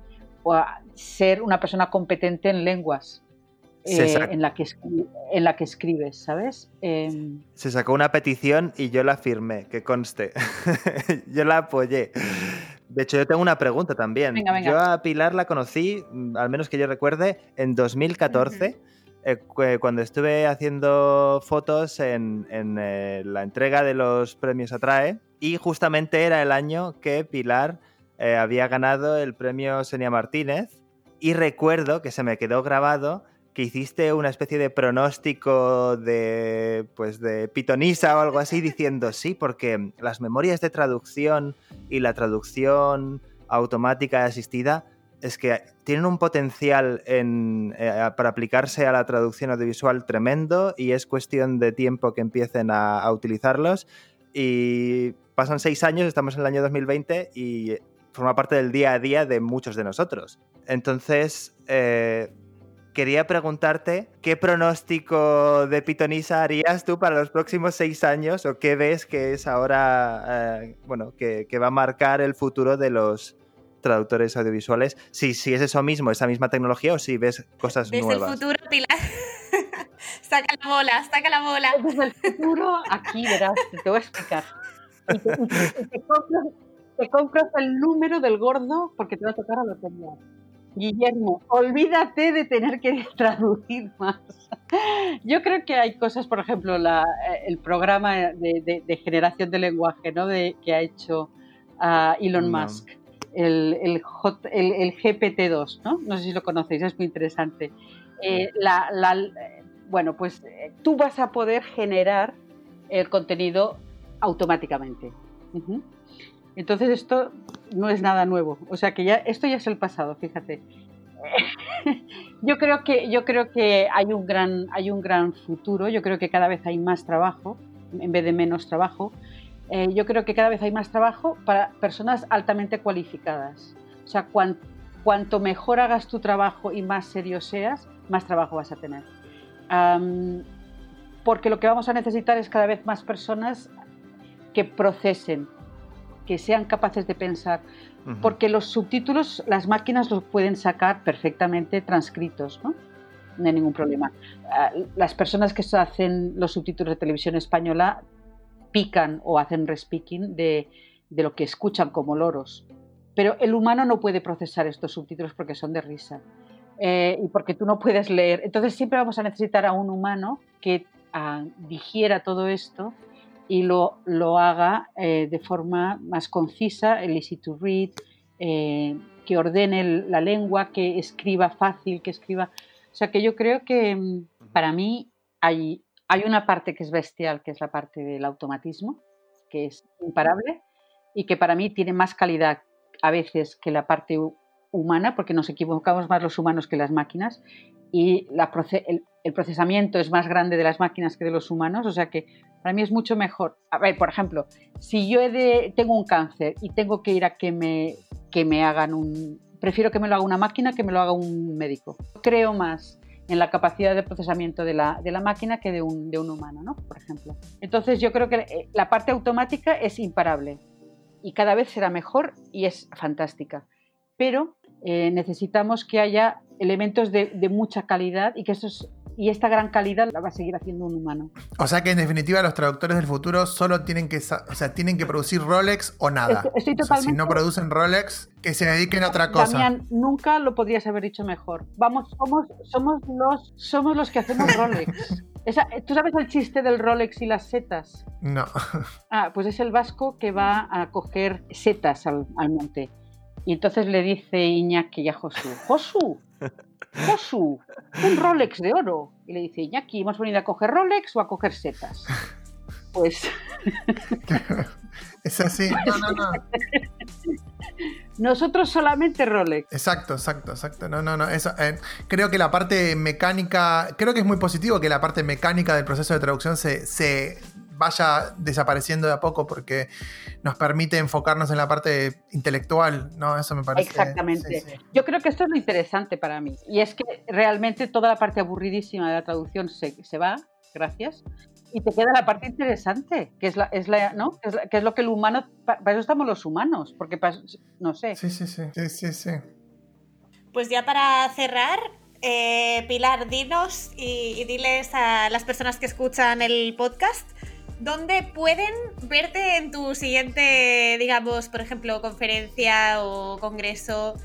ser una persona competente en lenguas. Eh, en, la que en la que escribes, ¿sabes? Em, Se sacó una petición y yo la firmé, que conste. yo la apoyé. De hecho, yo tengo una pregunta también. Yo a Pilar la conocí, mm, al menos que yo recuerde, en 2014. Eh, cuando estuve haciendo fotos en, eh, la entrega de los premios Atrae y justamente era el año que Pilar eh, había ganado el premio Senia Martínez y recuerdo que se me quedó grabado que hiciste una especie de pronóstico de pues de pitonisa o algo así diciendo sí porque las memorias de traducción y la traducción automática asistida es que tienen un potencial eh, para aplicarse a la traducción audiovisual tremendo y es cuestión de tiempo que empiecen a, utilizarlos. Y pasan seis años, estamos en el año 2020 y forma parte del día a día de muchos de nosotros. Entonces, eh, quería preguntarte qué pronóstico de pitonisa harías tú para los próximos seis años o qué ves que es ahora, eh, bueno, que, va a marcar el futuro de los traductores audiovisuales, si, si es eso mismo, esa misma tecnología o si ves cosas nuevas. El futuro, Pilar. saca la bola, saca la bola. Desde el futuro, aquí verás, te voy a explicar. Y te, compras, el número del gordo porque te va a tocar a la lotería. Guillermo, olvídate de tener que traducir más. Yo creo que hay cosas, por ejemplo, la, eh, el programa de, generación de lenguaje ¿no? de, que ha hecho uh, Elon Musk el, el, el, GPT-2, ¿no? No sé si lo conocéis, es muy interesante. Eh, la, bueno, pues eh, tú vas a poder generar el contenido automáticamente. Entonces esto no es nada nuevo, o sea que ya esto ya es el pasado, fíjate. yo creo que yo creo que hay un gran hay un gran futuro, yo creo que cada vez hay más trabajo en vez de menos trabajo eh, yo creo que cada vez hay más trabajo para personas altamente cualificadas. O sea, cuanto mejor hagas tu trabajo y más serio seas, más trabajo vas a tener. porque lo que vamos a necesitar es cada vez más personas que procesen, que sean capaces de pensar. Porque los subtítulos, las máquinas los pueden sacar perfectamente transcritos, ¿no? No hay ningún problema. Ah, las personas que hacen los subtítulos de televisión española pican o hacen respeaking de, de lo que escuchan como loros. Pero el humano no puede procesar estos subtítulos porque son de risa. Eh, y porque tú no puedes leer. Entonces siempre vamos a necesitar a un humano que ah, digiera todo esto y lo, lo haga eh, de forma más concisa, el easy to read, eh, que ordene la lengua, que escriba fácil, que escriba... O sea que yo creo que mm, para mí hay, hay una parte que es bestial, que es la parte del automatismo, que es imparable y que para mí tiene más calidad a veces que la parte humana, porque nos equivocamos más los humanos que las máquinas, y el, procesamiento es más grande de las máquinas que de los humanos, o sea que para mí es mucho mejor. A ver, por ejemplo, si yo tengo un cáncer y tengo que ir a que me, que me hagan un... Prefiero que me lo haga una máquina que me lo haga un médico. Creo más en la capacidad de procesamiento de la, de la máquina que de un, de un, humano, ¿no? Por ejemplo. Entonces yo creo que eh, la parte automática es imparable y cada vez será mejor y es fantástica. Pero eh, necesitamos que haya elementos de, de mucha calidad y que esos y esta gran calidad la va a seguir haciendo un humano. O sea que en definitiva los traductores del futuro solo tienen que, o sea, tienen que producir Rolex o nada. Estoy, totalmente... si no producen Rolex, que se dediquen a otra cosa. Damián, nunca lo podrías haber dicho mejor. Vamos, somos, somos, los, somos los que hacemos Rolex. ¿Tú sabes el chiste del Rolex y las setas? No. Ah, pues es el vasco que va a coger setas al, al monte. Y entonces le dice Iñaki a Josu, Josu, Josu, un Rolex de oro. Y le dice, Iñaki, ¿hemos venido a coger Rolex o a coger setas? Pues... es así. No, no, no. Nosotros solamente Rolex. Exacto, exacto, exacto. No, no, no. Eso, eh, creo que la parte mecánica, creo que es muy positivo que la parte mecánica del proceso de traducción se, se vaya desapareciendo de a poco porque nos permite enfocarnos en la parte intelectual, ¿no? Eso me parece. Exactamente. Yo creo que esto es lo interesante para mí. Y es que realmente toda la parte aburridísima de la traducción se, se va, gracias. Y te queda la parte interesante, que es, la, es, la, ¿no? que, es que es lo que el humano. Para eso estamos los humanos, porque no sé. Sí, sí, sí. sí, sí, sí. Pues ya para cerrar, eh, Pilar, dinos y, y, diles a las personas que escuchan el podcast dónde pueden verte en tu siguiente, digamos, por ejemplo, conferencia o congreso,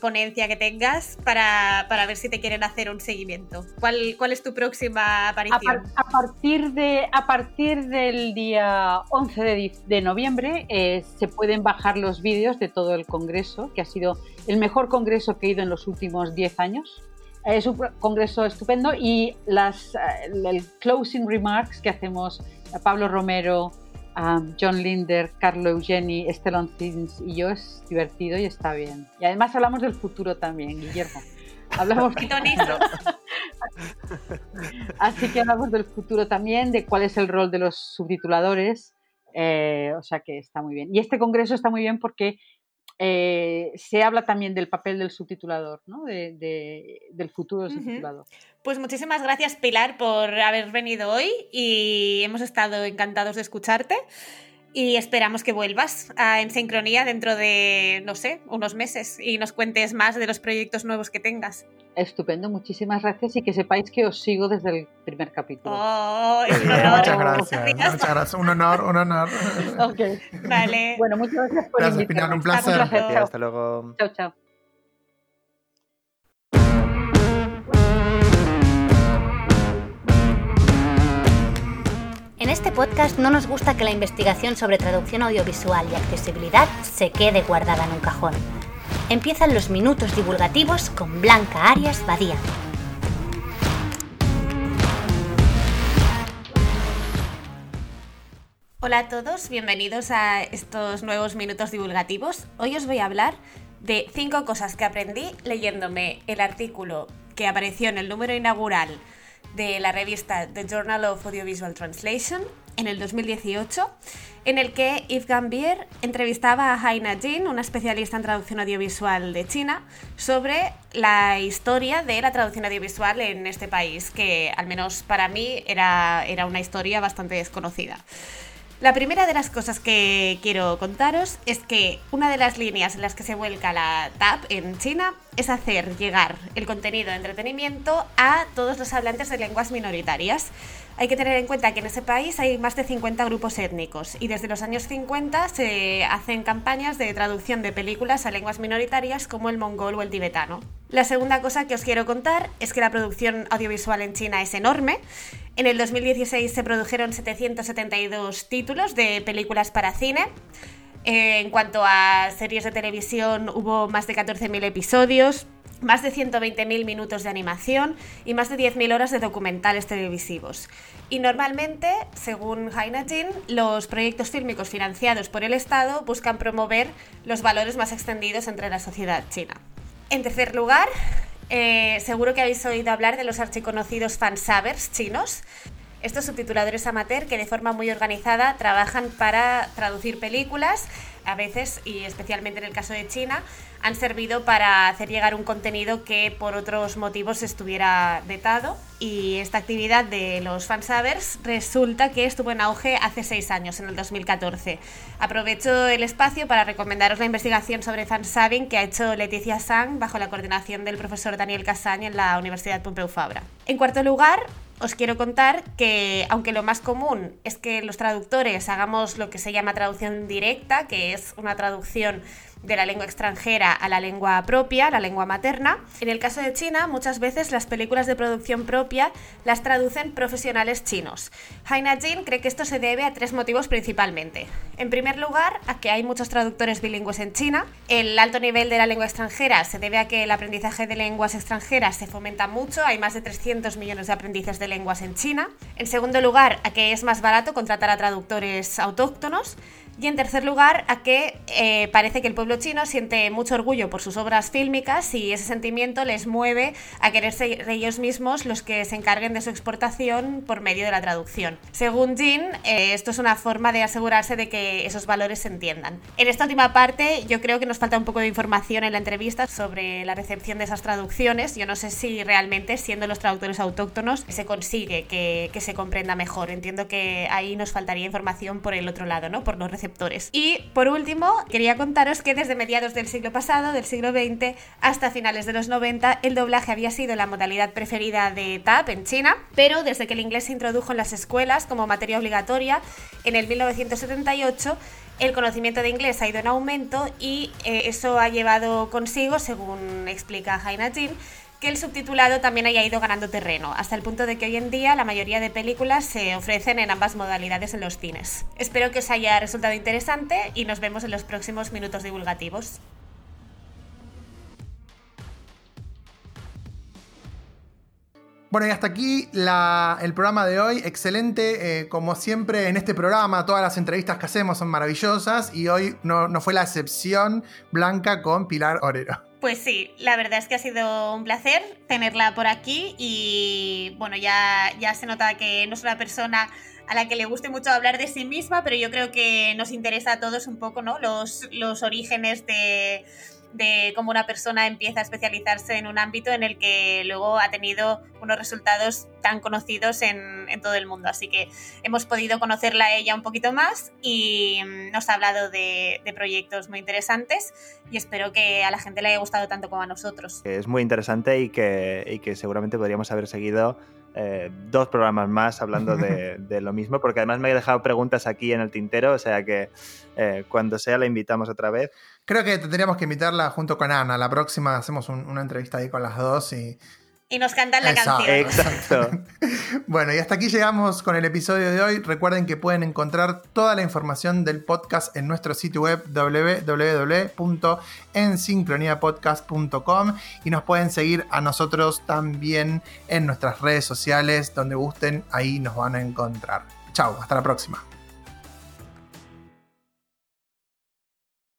ponencia que tengas para, para ver si te quieren hacer un seguimiento. ¿Cuál, cuál es tu próxima aparición? A, par, a, partir, de, a partir del día 11 de, de noviembre eh, se pueden bajar los vídeos de todo el congreso, que ha sido el mejor congreso que he ido en los últimos 10 años. Es un congreso estupendo y las, el closing remarks que hacemos Pablo Romero, um, John Linder, Carlo Eugeni, Stellan Thins y yo es divertido y está bien. Y además hablamos del futuro también, Guillermo. Hablamos Así que hablamos del futuro también, de cuál es el rol de los subtituladores. Eh, o sea que está muy bien. Y este congreso está muy bien porque eh, se habla también del papel del subtitulador, ¿no? de, de, del futuro del uh -huh. subtitulador. Pues muchísimas gracias Pilar por haber venido hoy y hemos estado encantados de escucharte y esperamos que vuelvas a En Sincronía dentro de, no sé, unos meses y nos cuentes más de los proyectos nuevos que tengas. Estupendo, muchísimas gracias y que sepáis que os sigo desde el primer capítulo. Oh, es un honor. Muchas gracias, muchas gracias, un honor, un honor. Ok. Vale. Bueno, muchas gracias por gracias, Pinar, un placer. Un placer. Hasta luego. Chao, chao. Podcast no nos gusta que la investigación sobre traducción audiovisual y accesibilidad se quede guardada en un cajón. Empiezan los minutos divulgativos con Blanca Arias Badía. Hola a todos, bienvenidos a estos nuevos minutos divulgativos. Hoy os voy a hablar de cinco cosas que aprendí leyéndome el artículo que apareció en el número inaugural de la revista The Journal of Audiovisual Translation en el 2018, en el que Yves Gambier entrevistaba a Haina Jin, una especialista en traducción audiovisual de China, sobre la historia de la traducción audiovisual en este país, que al menos para mí era, era una historia bastante desconocida. La primera de las cosas que quiero contaros es que una de las líneas en las que se vuelca la TAP en China es hacer llegar el contenido de entretenimiento a todos los hablantes de lenguas minoritarias. Hay que tener en cuenta que en ese país hay más de 50 grupos étnicos y desde los años 50 se hacen campañas de traducción de películas a lenguas minoritarias como el mongol o el tibetano. La segunda cosa que os quiero contar es que la producción audiovisual en China es enorme. En el 2016 se produjeron 772 títulos de películas para cine. Eh, en cuanto a series de televisión, hubo más de 14.000 episodios, más de 120.000 minutos de animación y más de 10.000 horas de documentales televisivos. Y normalmente, según Haina Jin, los proyectos fílmicos financiados por el Estado buscan promover los valores más extendidos entre la sociedad china. En tercer lugar, eh, seguro que habéis oído hablar de los archiconocidos fansabers chinos. Estos subtituladores amateur que de forma muy organizada trabajan para traducir películas, a veces y especialmente en el caso de China, han servido para hacer llegar un contenido que por otros motivos estuviera vetado. Y esta actividad de los fansabers resulta que estuvo en auge hace seis años, en el 2014. Aprovecho el espacio para recomendaros la investigación sobre fansabbing que ha hecho Leticia Sang bajo la coordinación del profesor Daniel Casañ en la Universidad Pompeu Fabra. En cuarto lugar, os quiero contar que, aunque lo más común es que los traductores hagamos lo que se llama traducción directa, que es una traducción de la lengua extranjera a la lengua propia, la lengua materna. En el caso de China, muchas veces las películas de producción propia las traducen profesionales chinos. Haina Jin cree que esto se debe a tres motivos principalmente. En primer lugar, a que hay muchos traductores bilingües en China. El alto nivel de la lengua extranjera se debe a que el aprendizaje de lenguas extranjeras se fomenta mucho. Hay más de 300 millones de aprendices de lenguas en China. En segundo lugar, a que es más barato contratar a traductores autóctonos. Y en tercer lugar, a que eh, parece que el pueblo chino siente mucho orgullo por sus obras fílmicas y ese sentimiento les mueve a querer ser ellos mismos los que se encarguen de su exportación por medio de la traducción. Según Jin, eh, esto es una forma de asegurarse de que esos valores se entiendan. En esta última parte, yo creo que nos falta un poco de información en la entrevista sobre la recepción de esas traducciones. Yo no sé si realmente, siendo los traductores autóctonos, se consigue que, que se comprenda mejor. Entiendo que ahí nos faltaría información por el otro lado, ¿no? Por los receptores y por último, quería contaros que desde mediados del siglo pasado, del siglo XX, hasta finales de los 90, el doblaje había sido la modalidad preferida de TAP en China, pero desde que el inglés se introdujo en las escuelas como materia obligatoria, en el 1978, el conocimiento de inglés ha ido en aumento y eh, eso ha llevado consigo, según explica Jaina Jin, que el subtitulado también haya ido ganando terreno, hasta el punto de que hoy en día la mayoría de películas se ofrecen en ambas modalidades en los cines. Espero que os haya resultado interesante y nos vemos en los próximos minutos divulgativos. Bueno, y hasta aquí el programa de hoy. Excelente. Eh, como siempre en este programa, todas las entrevistas que hacemos son maravillosas y hoy no, no fue la excepción blanca con Pilar Orero. Pues sí, la verdad es que ha sido un placer tenerla por aquí y bueno, ya, ya se nota que no es una persona a la que le guste mucho hablar de sí misma, pero yo creo que nos interesa a todos un poco, ¿no? Los, los orígenes de, de cómo una persona empieza a especializarse en un ámbito en el que luego ha tenido unos resultados tan conocidos en, todo el mundo. Así que hemos podido conocerla a ella un poquito más y mm, nos ha hablado de, proyectos muy interesantes y espero que a la gente le haya gustado tanto como a nosotros. Es muy interesante y que, que seguramente podríamos haber seguido eh, dos programas más hablando de, lo mismo, porque además me he dejado preguntas aquí en el tintero, o sea que eh, cuando sea la invitamos otra vez. Creo que tendríamos que invitarla junto con Ana. La próxima hacemos una entrevista ahí con las dos y y nos cantan la canción. Exacto. bueno, y hasta aquí llegamos con el episodio de hoy. Recuerden que pueden encontrar toda la información del podcast en nuestro sitio web www.ensincroniapodcast.com y nos pueden seguir a nosotros también en nuestras redes sociales, donde gusten, ahí nos van a encontrar. Chao, hasta la próxima.